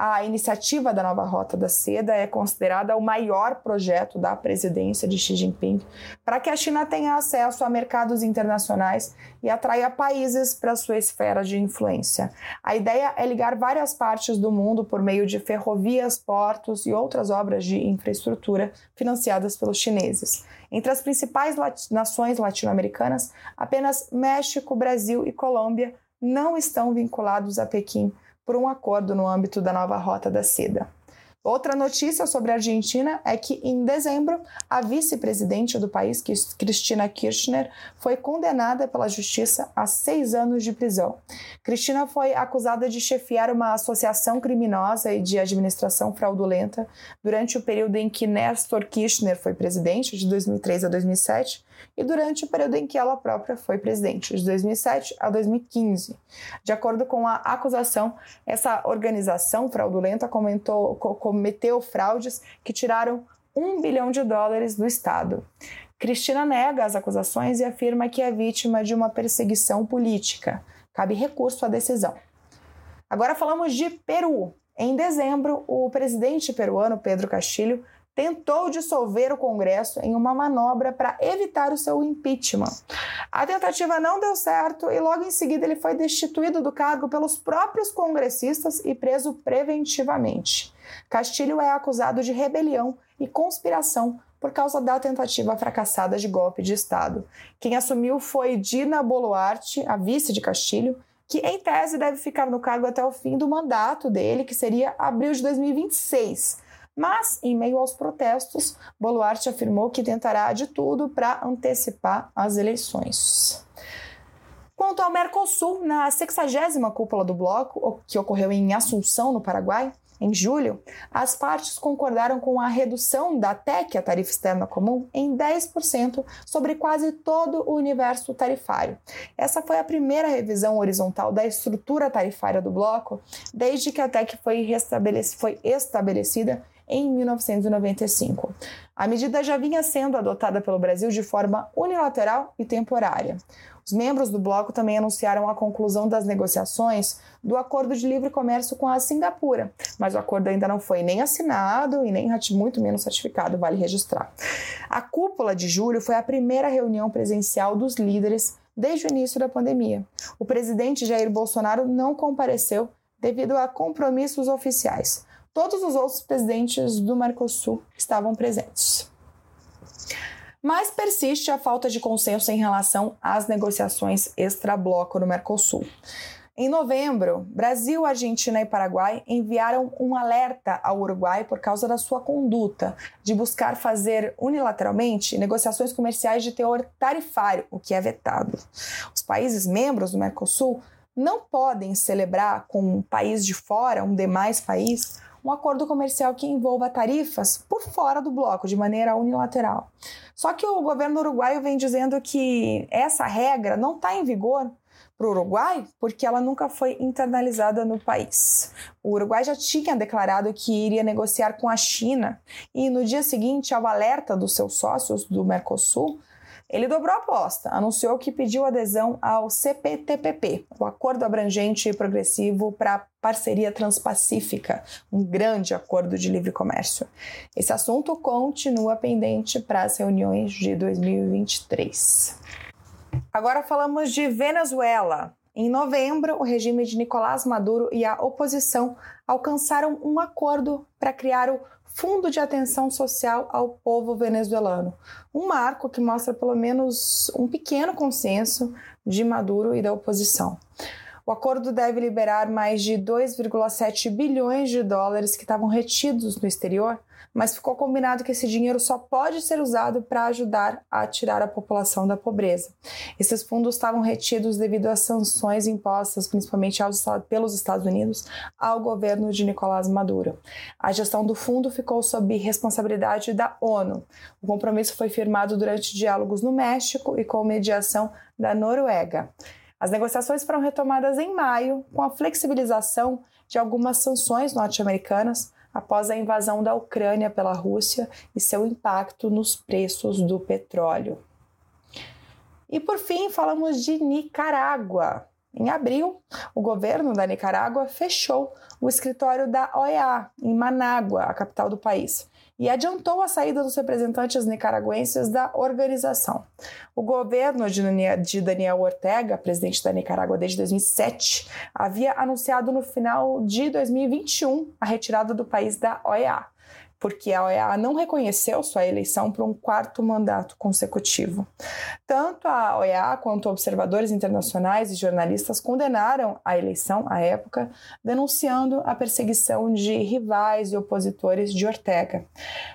A iniciativa da nova Rota da Seda é considerada o maior projeto da presidência de Xi Jinping para que a China tenha acesso a mercados internacionais e atraia países para sua esfera de influência. A ideia é ligar várias partes do mundo por meio de ferrovias, portos e outras obras de infraestrutura financiadas pelos chineses. Entre as principais nações latino-americanas, apenas México, Brasil e Colômbia não estão vinculados a Pequim por um acordo no âmbito da nova Rota da Seda. Outra notícia sobre a Argentina é que, em dezembro, a vice-presidente do país, Cristina Kirchner, foi condenada pela justiça a seis anos de prisão. Cristina foi acusada de chefiar uma associação criminosa e de administração fraudulenta durante o período em que Néstor Kirchner foi presidente, de 2003 a 2007, e durante o período em que ela própria foi presidente, de 2007 a 2015. De acordo com a acusação, essa organização fraudulenta comentou, cometeu fraudes que tiraram um bilhão de dólares do Estado. Cristina nega as acusações e afirma que é vítima de uma perseguição política. Cabe recurso à decisão. Agora falamos de Peru. Em dezembro, o presidente peruano Pedro Castilho tentou dissolver o Congresso em uma manobra para evitar o seu impeachment. A tentativa não deu certo e logo em seguida ele foi destituído do cargo pelos próprios congressistas e preso preventivamente. Castilho é acusado de rebelião e conspiração por causa da tentativa fracassada de golpe de Estado. Quem assumiu foi Dina Boluarte, a vice de Castilho, que em tese deve ficar no cargo até o fim do mandato dele, que seria abril de 2026. Mas, em meio aos protestos, Boluarte afirmou que tentará de tudo para antecipar as eleições. Quanto ao Mercosul, na 60 cúpula do bloco, que ocorreu em Assunção, no Paraguai, em julho, as partes concordaram com a redução da TEC, a tarifa externa comum, em 10% sobre quase todo o universo tarifário. Essa foi a primeira revisão horizontal da estrutura tarifária do bloco desde que a TEC foi, foi estabelecida em 1995. A medida já vinha sendo adotada pelo Brasil de forma unilateral e temporária. Os membros do bloco também anunciaram a conclusão das negociações do acordo de livre comércio com a Singapura, mas o acordo ainda não foi nem assinado e nem muito menos ratificado, vale registrar. A cúpula de julho foi a primeira reunião presencial dos líderes desde o início da pandemia. O presidente Jair Bolsonaro não compareceu devido a compromissos oficiais. Todos os outros presidentes do Mercosul estavam presentes. Mas persiste a falta de consenso em relação às negociações extra-bloco no Mercosul. Em novembro, Brasil, Argentina e Paraguai enviaram um alerta ao Uruguai por causa da sua conduta de buscar fazer unilateralmente negociações comerciais de teor tarifário, o que é vetado. Os países membros do Mercosul não podem celebrar com um país de fora, um demais país, um acordo comercial que envolva tarifas por fora do bloco, de maneira unilateral. Só que o governo uruguaio vem dizendo que essa regra não está em vigor para o Uruguai porque ela nunca foi internalizada no país. O Uruguai já tinha declarado que iria negociar com a China e no dia seguinte ao alerta dos seus sócios do Mercosul, ele dobrou a aposta, anunciou que pediu adesão ao CPTPP, o Acordo Abrangente e Progressivo para Parceria Transpacífica, um grande acordo de livre comércio. Esse assunto continua pendente para as reuniões de 2023. Agora falamos de Venezuela. Em novembro, o regime de Nicolás Maduro e a oposição alcançaram um acordo para criar o Fundo de Atenção Social ao Povo Venezuelano, um marco que mostra pelo menos um pequeno consenso de Maduro e da oposição. O acordo deve liberar mais de 2,7 bilhões de dólares que estavam retidos no exterior mas ficou combinado que esse dinheiro só pode ser usado para ajudar a tirar a população da pobreza. Esses fundos estavam retidos devido às sanções impostas, principalmente aos, pelos Estados Unidos, ao governo de Nicolás Maduro. A gestão do fundo ficou sob responsabilidade da ONU. O compromisso foi firmado durante diálogos no México e com mediação da Noruega. As negociações foram retomadas em maio, com a flexibilização de algumas sanções norte-americanas, após a invasão da Ucrânia pela Rússia e seu impacto nos preços do petróleo. E por fim, falamos de Nicarágua. Em abril, o governo da Nicarágua fechou o escritório da OEA em Manágua, a capital do país, e adiantou a saída dos representantes nicaragüenses da organização. O governo de Daniel Ortega, presidente da Nicarágua desde 2007, havia anunciado no final de 2021 a retirada do país da OEA porque a OEA não reconheceu sua eleição para um quarto mandato consecutivo. Tanto a OEA quanto observadores internacionais e jornalistas condenaram a eleição à época, denunciando a perseguição de rivais e opositores de Ortega.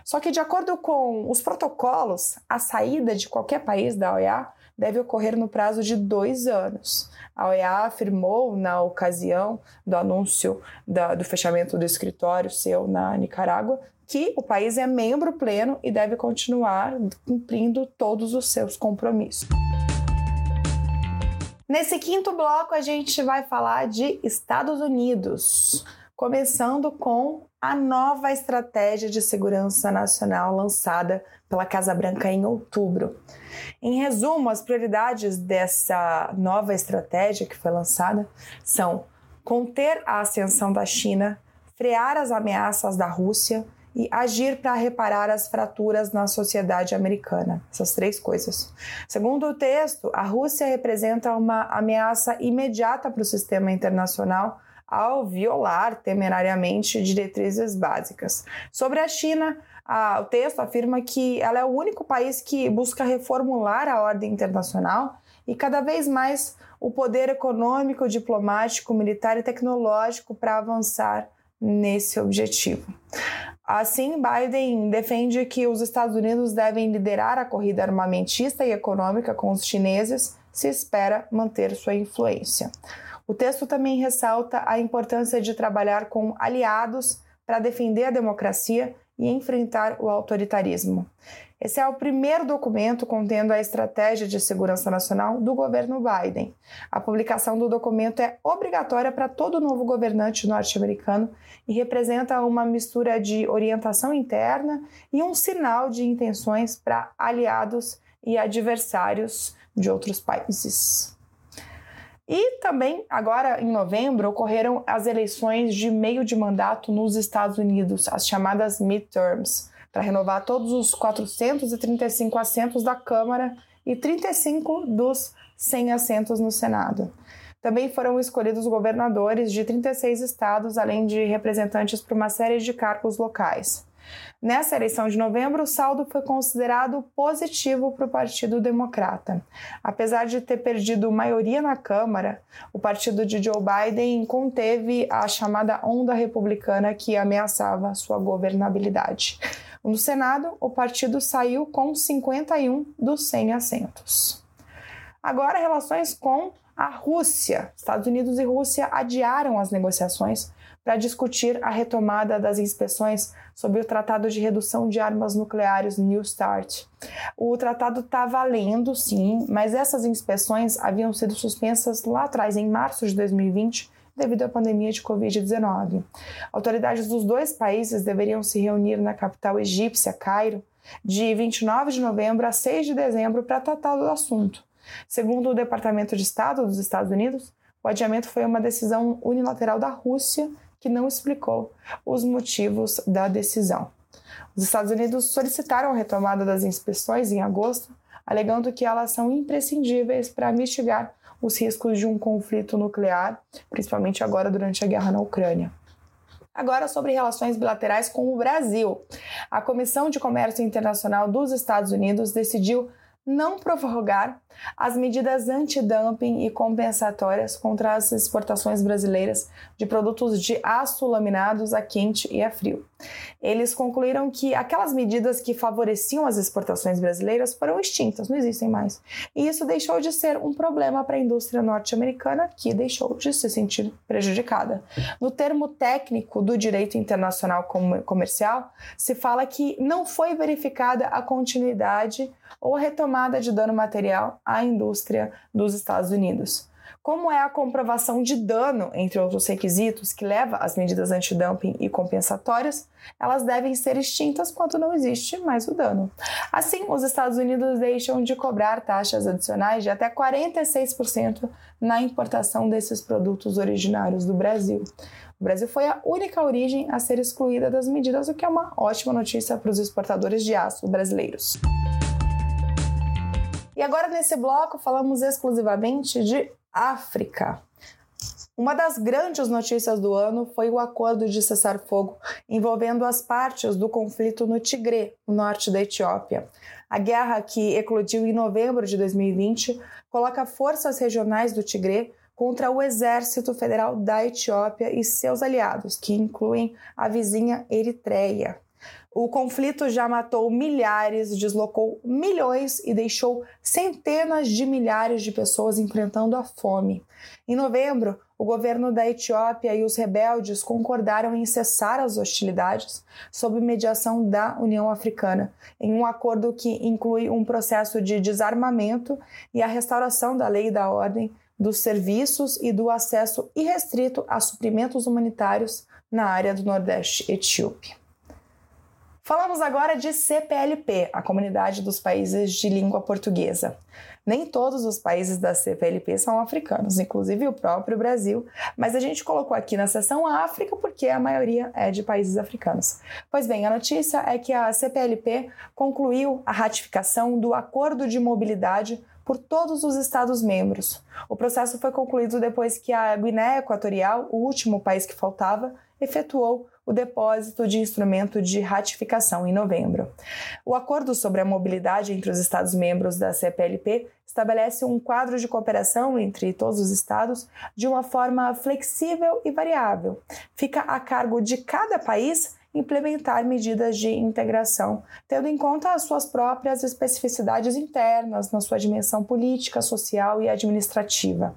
Só que, de acordo com os protocolos, a saída de qualquer país da OEA deve ocorrer no prazo de dois anos. A OEA afirmou, na ocasião do anúncio da, do fechamento do escritório seu na Nicarágua, que o país é membro pleno e deve continuar cumprindo todos os seus compromissos. Nesse quinto bloco, a gente vai falar de Estados Unidos, começando com a nova estratégia de segurança nacional lançada pela Casa Branca em outubro. Em resumo, as prioridades dessa nova estratégia que foi lançada são conter a ascensão da China, frear as ameaças da Rússia, e agir para reparar as fraturas na sociedade americana. Essas três coisas. Segundo o texto, a Rússia representa uma ameaça imediata para o sistema internacional ao violar temerariamente diretrizes básicas. Sobre a China, a, o texto afirma que ela é o único país que busca reformular a ordem internacional e cada vez mais o poder econômico, diplomático, militar e tecnológico para avançar nesse objetivo. Assim, Biden defende que os Estados Unidos devem liderar a corrida armamentista e econômica com os chineses se espera manter sua influência. O texto também ressalta a importância de trabalhar com aliados para defender a democracia e enfrentar o autoritarismo. Esse é o primeiro documento contendo a estratégia de segurança nacional do governo Biden. A publicação do documento é obrigatória para todo novo governante norte-americano e representa uma mistura de orientação interna e um sinal de intenções para aliados e adversários de outros países. E também, agora em novembro, ocorreram as eleições de meio de mandato nos Estados Unidos, as chamadas midterms para renovar todos os 435 assentos da Câmara e 35 dos 100 assentos no Senado. Também foram escolhidos governadores de 36 estados, além de representantes para uma série de cargos locais. Nessa eleição de novembro, o saldo foi considerado positivo para o Partido Democrata. Apesar de ter perdido maioria na Câmara, o partido de Joe Biden conteve a chamada onda republicana que ameaçava sua governabilidade. No Senado, o partido saiu com 51 dos 100 assentos. Agora, relações com a Rússia. Estados Unidos e Rússia adiaram as negociações para discutir a retomada das inspeções sobre o Tratado de Redução de Armas Nucleares New START. O tratado está valendo, sim, mas essas inspeções haviam sido suspensas lá atrás, em março de 2020, devido à pandemia de Covid-19. Autoridades dos dois países deveriam se reunir na capital egípcia, Cairo, de 29 de novembro a 6 de dezembro para tratar do assunto. Segundo o Departamento de Estado dos Estados Unidos, o adiamento foi uma decisão unilateral da Rússia que não explicou os motivos da decisão. Os Estados Unidos solicitaram a retomada das inspeções em agosto, alegando que elas são imprescindíveis para mitigar os riscos de um conflito nuclear, principalmente agora durante a guerra na Ucrânia. Agora, sobre relações bilaterais com o Brasil. A Comissão de Comércio Internacional dos Estados Unidos decidiu não prorrogar as medidas antidumping e compensatórias contra as exportações brasileiras de produtos de aço laminados a quente e a frio. Eles concluíram que aquelas medidas que favoreciam as exportações brasileiras foram extintas, não existem mais. E isso deixou de ser um problema para a indústria norte-americana, que deixou de se sentir prejudicada. No termo técnico do direito internacional comercial, se fala que não foi verificada a continuidade ou a retomada de dano material à indústria dos Estados Unidos. Como é a comprovação de dano, entre outros requisitos, que leva às medidas antidumping e compensatórias, elas devem ser extintas quando não existe mais o dano. Assim, os Estados Unidos deixam de cobrar taxas adicionais de até 46% na importação desses produtos originários do Brasil. O Brasil foi a única origem a ser excluída das medidas, o que é uma ótima notícia para os exportadores de aço brasileiros. E agora, nesse bloco, falamos exclusivamente de África. Uma das grandes notícias do ano foi o acordo de cessar-fogo envolvendo as partes do conflito no Tigré, no norte da Etiópia. A guerra, que eclodiu em novembro de 2020, coloca forças regionais do Tigré contra o Exército Federal da Etiópia e seus aliados, que incluem a vizinha Eritreia. O conflito já matou milhares, deslocou milhões e deixou centenas de milhares de pessoas enfrentando a fome. Em novembro, o governo da Etiópia e os rebeldes concordaram em cessar as hostilidades sob mediação da União Africana, em um acordo que inclui um processo de desarmamento e a restauração da lei e da ordem, dos serviços e do acesso irrestrito a suprimentos humanitários na área do Nordeste etíope. Falamos agora de CPLP, a Comunidade dos Países de Língua Portuguesa. Nem todos os países da CPLP são africanos, inclusive o próprio Brasil, mas a gente colocou aqui na seção África porque a maioria é de países africanos. Pois bem, a notícia é que a CPLP concluiu a ratificação do Acordo de Mobilidade por todos os Estados-membros. O processo foi concluído depois que a Guiné Equatorial, o último país que faltava, efetuou o depósito de instrumento de ratificação em novembro. O acordo sobre a mobilidade entre os Estados-membros da CPLP estabelece um quadro de cooperação entre todos os Estados de uma forma flexível e variável. Fica a cargo de cada país implementar medidas de integração, tendo em conta as suas próprias especificidades internas na sua dimensão política, social e administrativa.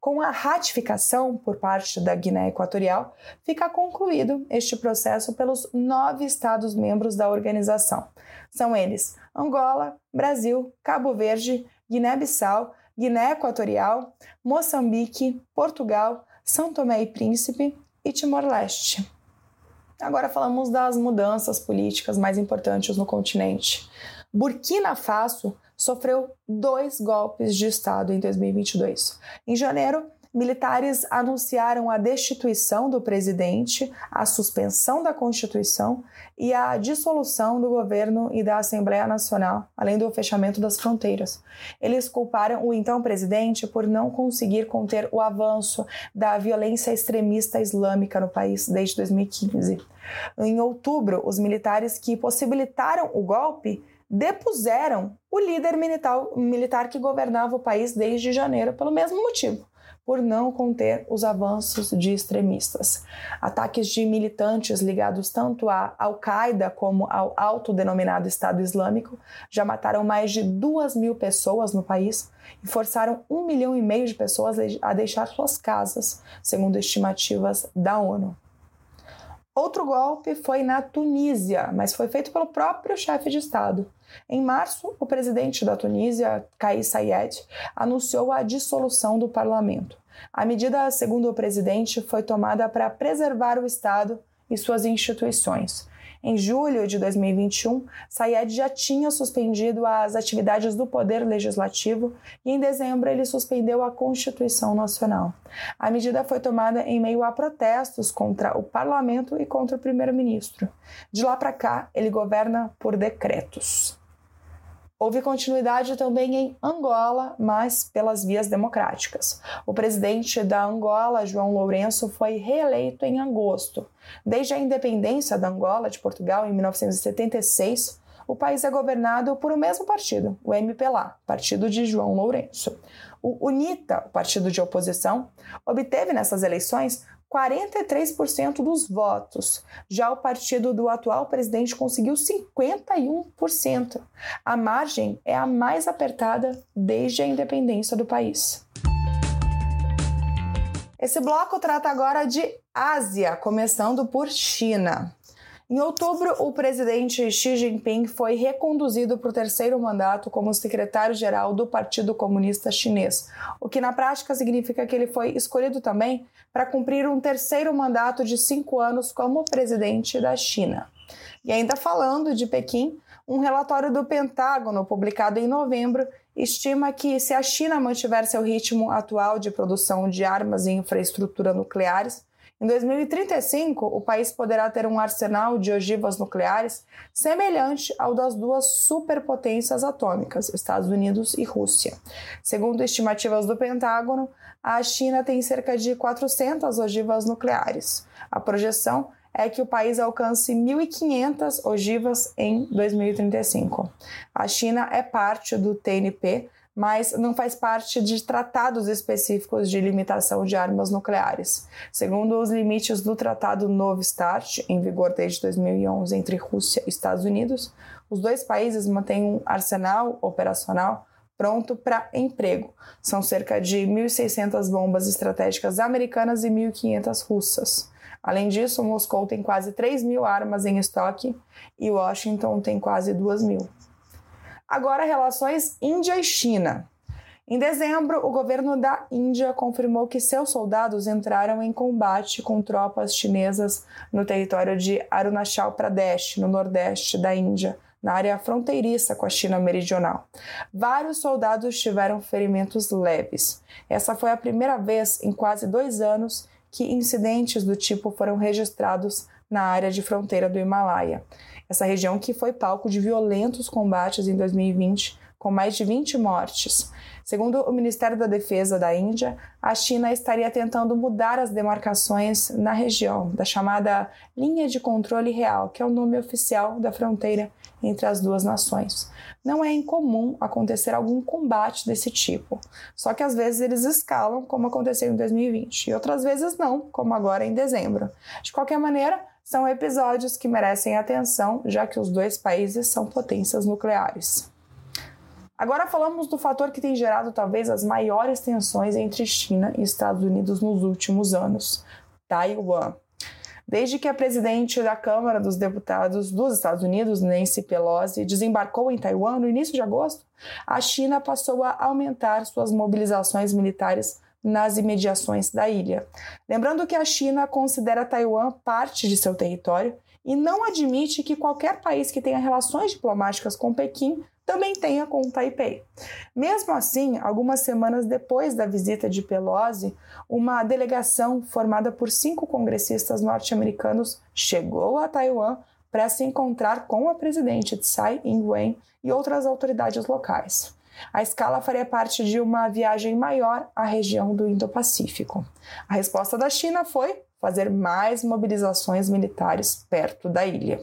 Com a ratificação por parte da Guiné Equatorial, fica concluído este processo pelos nove Estados-membros da organização. São eles Angola, Brasil, Cabo Verde, Guiné-Bissau, Guiné Equatorial, Moçambique, Portugal, São Tomé e Príncipe e Timor-Leste. Agora falamos das mudanças políticas mais importantes no continente. Burkina Faso sofreu dois golpes de Estado em 2022. Em janeiro, militares anunciaram a destituição do presidente, a suspensão da Constituição e a dissolução do governo e da Assembleia Nacional, além do fechamento das fronteiras. Eles culparam o então presidente por não conseguir conter o avanço da violência extremista islâmica no país desde 2015. Em outubro, os militares que possibilitaram o golpe depuseram o líder militar, que governava o país desde janeiro, pelo mesmo motivo por não conter os avanços de extremistas. Ataques de militantes ligados tanto à Al-Qaeda como ao autodenominado Estado Islâmico já mataram mais de duas mil pessoas no país e forçaram um milhão e meio de pessoas a deixar suas casas, segundo estimativas da ONU. Outro golpe foi na Tunísia, mas foi feito pelo próprio chefe de Estado. Em março, o presidente da Tunísia, Kais Saied, anunciou a dissolução do parlamento. A medida, segundo o presidente, foi tomada para preservar o Estado e suas instituições. Em julho de 2021, Sayed já tinha suspendido as atividades do Poder Legislativo e em dezembro ele suspendeu a Constituição Nacional. A medida foi tomada em meio a protestos contra o parlamento e contra o primeiro-ministro. De lá para cá, ele governa por decretos. Houve continuidade também em Angola, mas pelas vias democráticas. O presidente da Angola, João Lourenço, foi reeleito em agosto. Desde a independência da Angola de Portugal em 1976, o país é governado por o mesmo partido, o MPLA, partido de João Lourenço. O UNITA, o partido de oposição, obteve nessas eleições 43% dos votos. Já o partido do atual presidente conseguiu 51%. A margem é a mais apertada desde a independência do país. Esse bloco trata agora de Ásia, começando por China. Em outubro, o presidente Xi Jinping foi reconduzido para o terceiro mandato como secretário-geral do Partido Comunista Chinês, o que na prática significa que ele foi escolhido também para cumprir um terceiro mandato de cinco anos como presidente da China. E ainda falando de Pequim, um relatório do Pentágono, publicado em novembro, estima que se a China mantiver seu ritmo atual de produção de armas e infraestrutura nucleares, em 2035, o país poderá ter um arsenal de ogivas nucleares semelhante ao das duas superpotências atômicas, Estados Unidos e Rússia. Segundo estimativas do Pentágono, a China tem cerca de 400 ogivas nucleares. A projeção é que o país alcance 1.500 ogivas em 2035. A China é parte do TNP, mas não faz parte de tratados específicos de limitação de armas nucleares. Segundo os limites do Tratado Novo START, em vigor desde 2011 entre Rússia e Estados Unidos, os dois países mantêm um arsenal operacional pronto para emprego. São cerca de 1.600 bombas estratégicas americanas e 1.500 russas. Além disso, Moscou tem quase 3 mil armas em estoque e Washington tem quase 2 mil. Agora, relações Índia e China. Em dezembro, o governo da Índia confirmou que seus soldados entraram em combate com tropas chinesas no território de Arunachal Pradesh, no nordeste da Índia, na área fronteiriça com a China meridional. Vários soldados tiveram ferimentos leves. Essa foi a primeira vez em quase dois anos que incidentes do tipo foram registrados na área de fronteira do Himalaia essa região que foi palco de violentos combates em 2020, com mais de 20 mortes. Segundo o Ministério da Defesa da Índia, a China estaria tentando mudar as demarcações na região, da chamada linha de controle real, que é o nome oficial da fronteira entre as duas nações. Não é incomum acontecer algum combate desse tipo, só que às vezes eles escalam, como aconteceu em 2020, e outras vezes não, como agora em dezembro. De qualquer maneira, são episódios que merecem atenção, já que os dois países são potências nucleares. Agora falamos do fator que tem gerado talvez as maiores tensões entre China e Estados Unidos nos últimos anos: Taiwan. Desde que a presidente da Câmara dos Deputados dos Estados Unidos, Nancy Pelosi, desembarcou em Taiwan no início de agosto, a China passou a aumentar suas mobilizações militares nas imediações da ilha. Lembrando que a China considera Taiwan parte de seu território e não admite que qualquer país que tenha relações diplomáticas com Pequim também tenha com Taipei. Mesmo assim, algumas semanas depois da visita de Pelosi, uma delegação formada por cinco congressistas norte-americanos chegou a Taiwan para se encontrar com a presidente Tsai Ing-wen e outras autoridades locais. A escala faria parte de uma viagem maior à região do Indo-Pacífico. A resposta da China foi fazer mais mobilizações militares perto da ilha.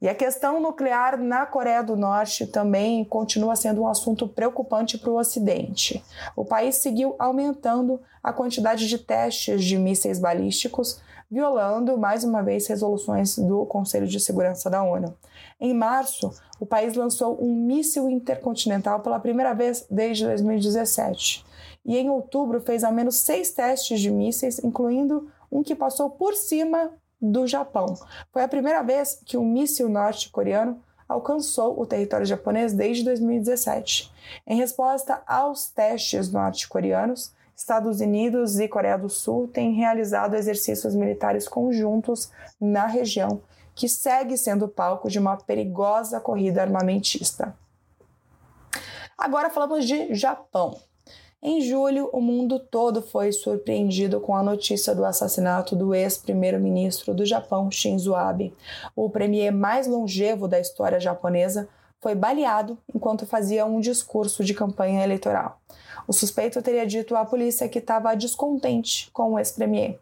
E a questão nuclear na Coreia do Norte também continua sendo um assunto preocupante para o Ocidente. O país seguiu aumentando a quantidade de testes de mísseis balísticos, violando mais uma vez resoluções do Conselho de Segurança da ONU. Em março, o país lançou um míssil intercontinental pela primeira vez desde 2017. E em outubro fez ao menos seis testes de mísseis, incluindo um que passou por cima do Japão. Foi a primeira vez que um míssil norte-coreano alcançou o território japonês desde 2017. Em resposta aos testes norte-coreanos, Estados Unidos e Coreia do Sul têm realizado exercícios militares conjuntos na região, que segue sendo palco de uma perigosa corrida armamentista. Agora falamos de Japão. Em julho, o mundo todo foi surpreendido com a notícia do assassinato do ex-primeiro-ministro do Japão, Shinzo Abe. O premier mais longevo da história japonesa foi baleado enquanto fazia um discurso de campanha eleitoral. O suspeito teria dito à polícia que estava descontente com o ex-premier.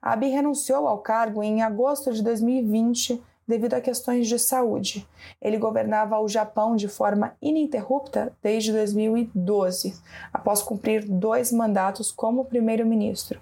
Abe renunciou ao cargo em agosto de 2020 devido a questões de saúde. Ele governava o Japão de forma ininterrupta desde 2012, após cumprir dois mandatos como primeiro-ministro.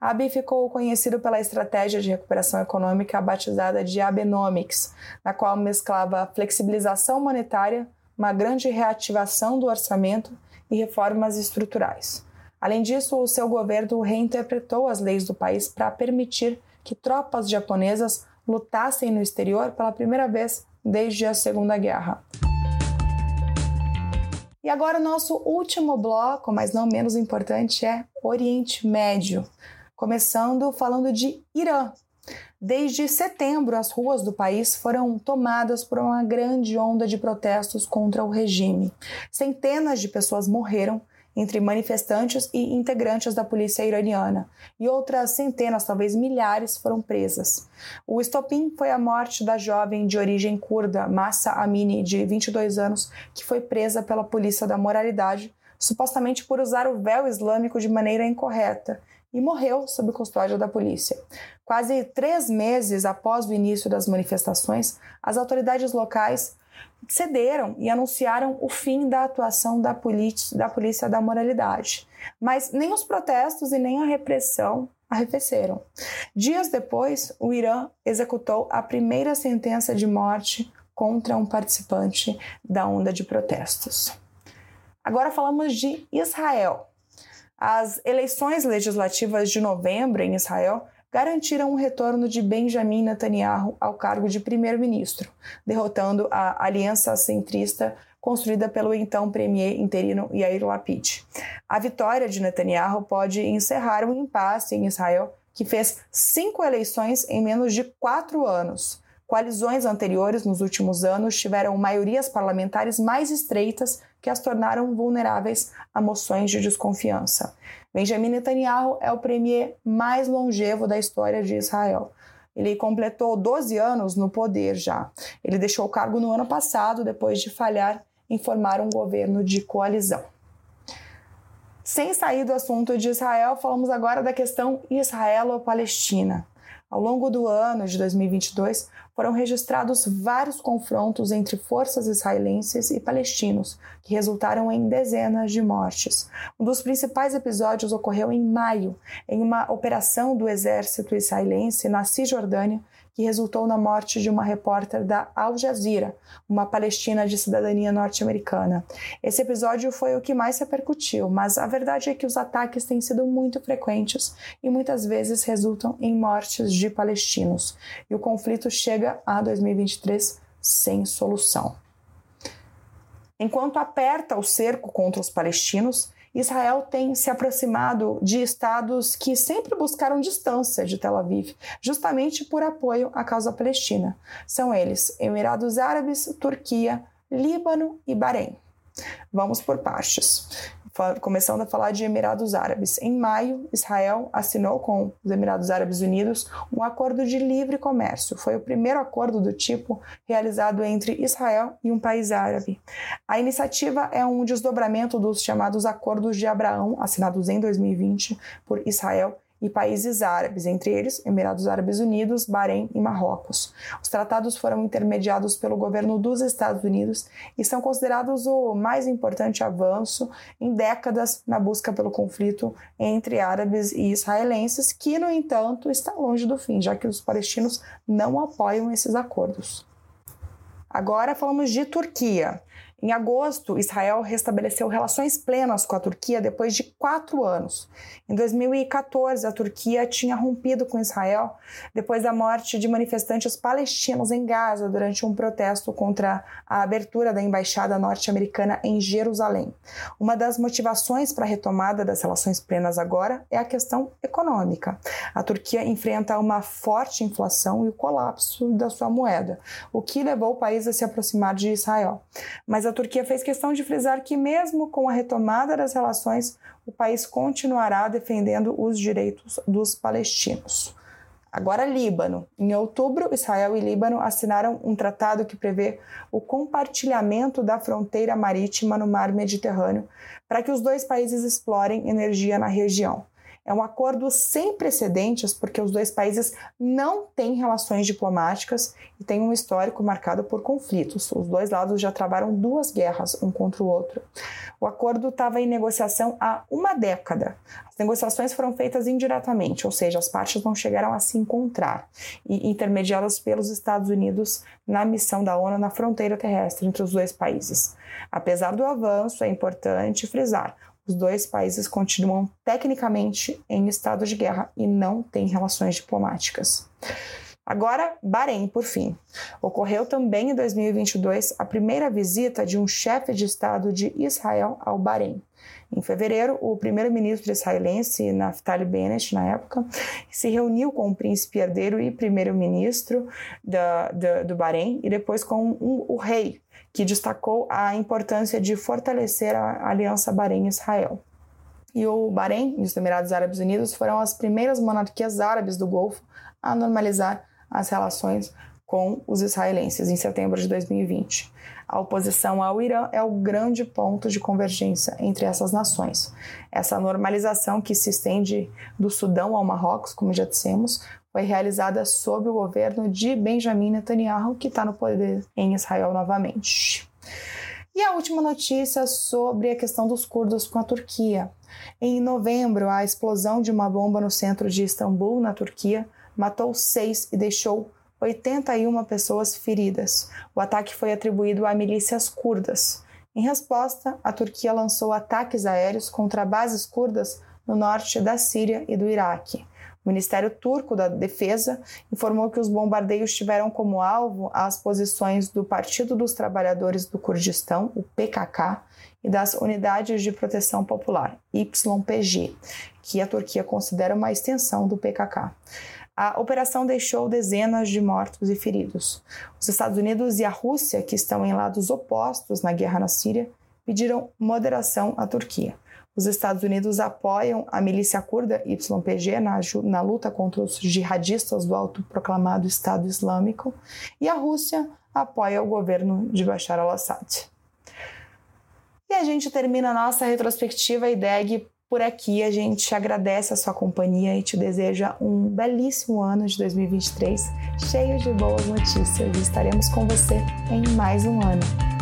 Abe ficou conhecido pela estratégia de recuperação econômica batizada de Abenomics, na qual mesclava flexibilização monetária, uma grande reativação do orçamento e reformas estruturais. Além disso, o seu governo reinterpretou as leis do país para permitir que tropas japonesas lutassem no exterior pela primeira vez desde a Segunda Guerra. E agora o nosso último bloco, mas não menos importante, é Oriente Médio. Começando falando de Irã. Desde setembro, as ruas do país foram tomadas por uma grande onda de protestos contra o regime. Centenas de pessoas morreram entre manifestantes e integrantes da polícia iraniana, e outras centenas, talvez milhares, foram presas. O estopim foi a morte da jovem de origem curda, Massa Amini, de 22 anos, que foi presa pela polícia da moralidade, supostamente por usar o véu islâmico de maneira incorreta, e morreu sob custódia da polícia. Quase três meses após o início das manifestações, as autoridades locais cederam e anunciaram o fim da atuação da, da polícia da moralidade. Mas nem os protestos e nem a repressão arrefeceram. Dias depois, o Irã executou a primeira sentença de morte contra um participante da onda de protestos. Agora falamos de Israel. As eleições legislativas de novembro em Israel garantiram o retorno de Benjamin Netanyahu ao cargo de primeiro-ministro, derrotando a aliança centrista construída pelo então premier interino Yair Lapid. A vitória de Netanyahu pode encerrar o um impasse em Israel, que fez cinco eleições em menos de quatro anos. Coalizões anteriores nos últimos anos tiveram maiorias parlamentares mais estreitas que as tornaram vulneráveis a moções de desconfiança. Benjamin Netanyahu é o premier mais longevo da história de Israel. Ele completou 12 anos no poder já. Ele deixou o cargo no ano passado, depois de falhar em formar um governo de coalizão. Sem sair do assunto de Israel, falamos agora da questão israelo-palestina. Ao longo do ano de 2022, foram registrados vários confrontos entre forças israelenses e palestinos, que resultaram em dezenas de mortes. Um dos principais episódios ocorreu em maio, em uma operação do exército israelense na Cisjordânia, que resultou na morte de uma repórter da Al Jazeera, uma palestina de cidadania norte-americana. Esse episódio foi o que mais repercutiu, mas a verdade é que os ataques têm sido muito frequentes e muitas vezes resultam em mortes de palestinos. E o conflito chega a 2023 sem solução. Enquanto aperta o cerco contra os palestinos, Israel tem se aproximado de estados que sempre buscaram distância de Tel Aviv, justamente por apoio à causa palestina. São eles Emirados Árabes, Turquia, Líbano e Bahrein. Vamos por partes começando a falar de Emirados Árabes. Em maio, Israel assinou com os Emirados Árabes Unidos um acordo de livre comércio. Foi o primeiro acordo do tipo realizado entre Israel e um país árabe. A iniciativa é um desdobramento dos chamados Acordos de Abraão, assinados em 2020 por Israel e países árabes, entre eles Emirados Árabes Unidos, Bahrein e Marrocos. Os tratados foram intermediados pelo governo dos Estados Unidos e são considerados o mais importante avanço em décadas na busca pelo conflito entre árabes e israelenses, que, no entanto, está longe do fim, já que os palestinos não apoiam esses acordos. Agora falamos de Turquia. Em agosto, Israel restabeleceu relações plenas com a Turquia depois de quatro anos. Em 2014, a Turquia tinha rompido com Israel depois da morte de manifestantes palestinos em Gaza durante um protesto contra a abertura da embaixada norte-americana em Jerusalém. Uma das motivações para a retomada das relações plenas agora é a questão econômica. A Turquia enfrenta uma forte inflação e o colapso da sua moeda, o que levou o país a se aproximar de Israel. Mas a Turquia fez questão de frisar que, mesmo com a retomada das relações, o país continuará defendendo os direitos dos palestinos. Agora, Líbano. Em outubro, Israel e Líbano assinaram um tratado que prevê o compartilhamento da fronteira marítima no mar Mediterrâneo para que os dois países explorem energia na região. É um acordo sem precedentes, porque os dois países não têm relações diplomáticas e têm um histórico marcado por conflitos. Os dois lados já travaram duas guerras um contra o outro. O acordo estava em negociação há uma década. As negociações foram feitas indiretamente, ou seja, as partes não chegaram a se encontrar, e intermediadas pelos Estados Unidos na missão da ONU na fronteira terrestre entre os dois países. Apesar do avanço, é importante frisar: os dois países continuam tecnicamente em estado de guerra e não têm relações diplomáticas. Agora, Bahrein, por fim. Ocorreu também em 2022 a primeira visita de um chefe de Estado de Israel ao Bahrein. Em fevereiro, o primeiro-ministro israelense, Naftali Bennett, na época, se reuniu com o príncipe herdeiro e primeiro-ministro do Bahrein e depois com um, o rei, que destacou a importância de fortalecer a aliança Bahrein-Israel. E o Bahrein e os Emirados Árabes Unidos foram as primeiras monarquias árabes do Golfo a normalizar as relações com os israelenses em setembro de 2020. A oposição ao Irã é o grande ponto de convergência entre essas nações. Essa normalização que se estende do Sudão ao Marrocos, como já dissemos, foi realizada sob o governo de Benjamin Netanyahu, que está no poder em Israel novamente. E a última notícia sobre a questão dos curdos com a Turquia. Em novembro, a explosão de uma bomba no centro de Istambul, na Turquia, matou seis e deixou 81 pessoas feridas. O ataque foi atribuído a milícias curdas. Em resposta, a Turquia lançou ataques aéreos contra bases curdas no norte da Síria e do Iraque. O Ministério Turco da Defesa informou que os bombardeios tiveram como alvo as posições do Partido dos Trabalhadores do Kurdistão, o PKK, e das Unidades de Proteção Popular, YPG, que a Turquia considera uma extensão do PKK. A operação deixou dezenas de mortos e feridos. Os Estados Unidos e a Rússia, que estão em lados opostos na guerra na Síria, pediram moderação à Turquia. Os Estados Unidos apoiam a milícia curda YPG na, na luta contra os jihadistas do autoproclamado Estado Islâmico e a Rússia apoia o governo de Bashar al-Assad. E a gente termina a nossa retrospectiva IDEG por aqui. A gente agradece a sua companhia e te deseja um belíssimo ano de 2023, cheio de boas notícias. Estaremos com você em mais um ano.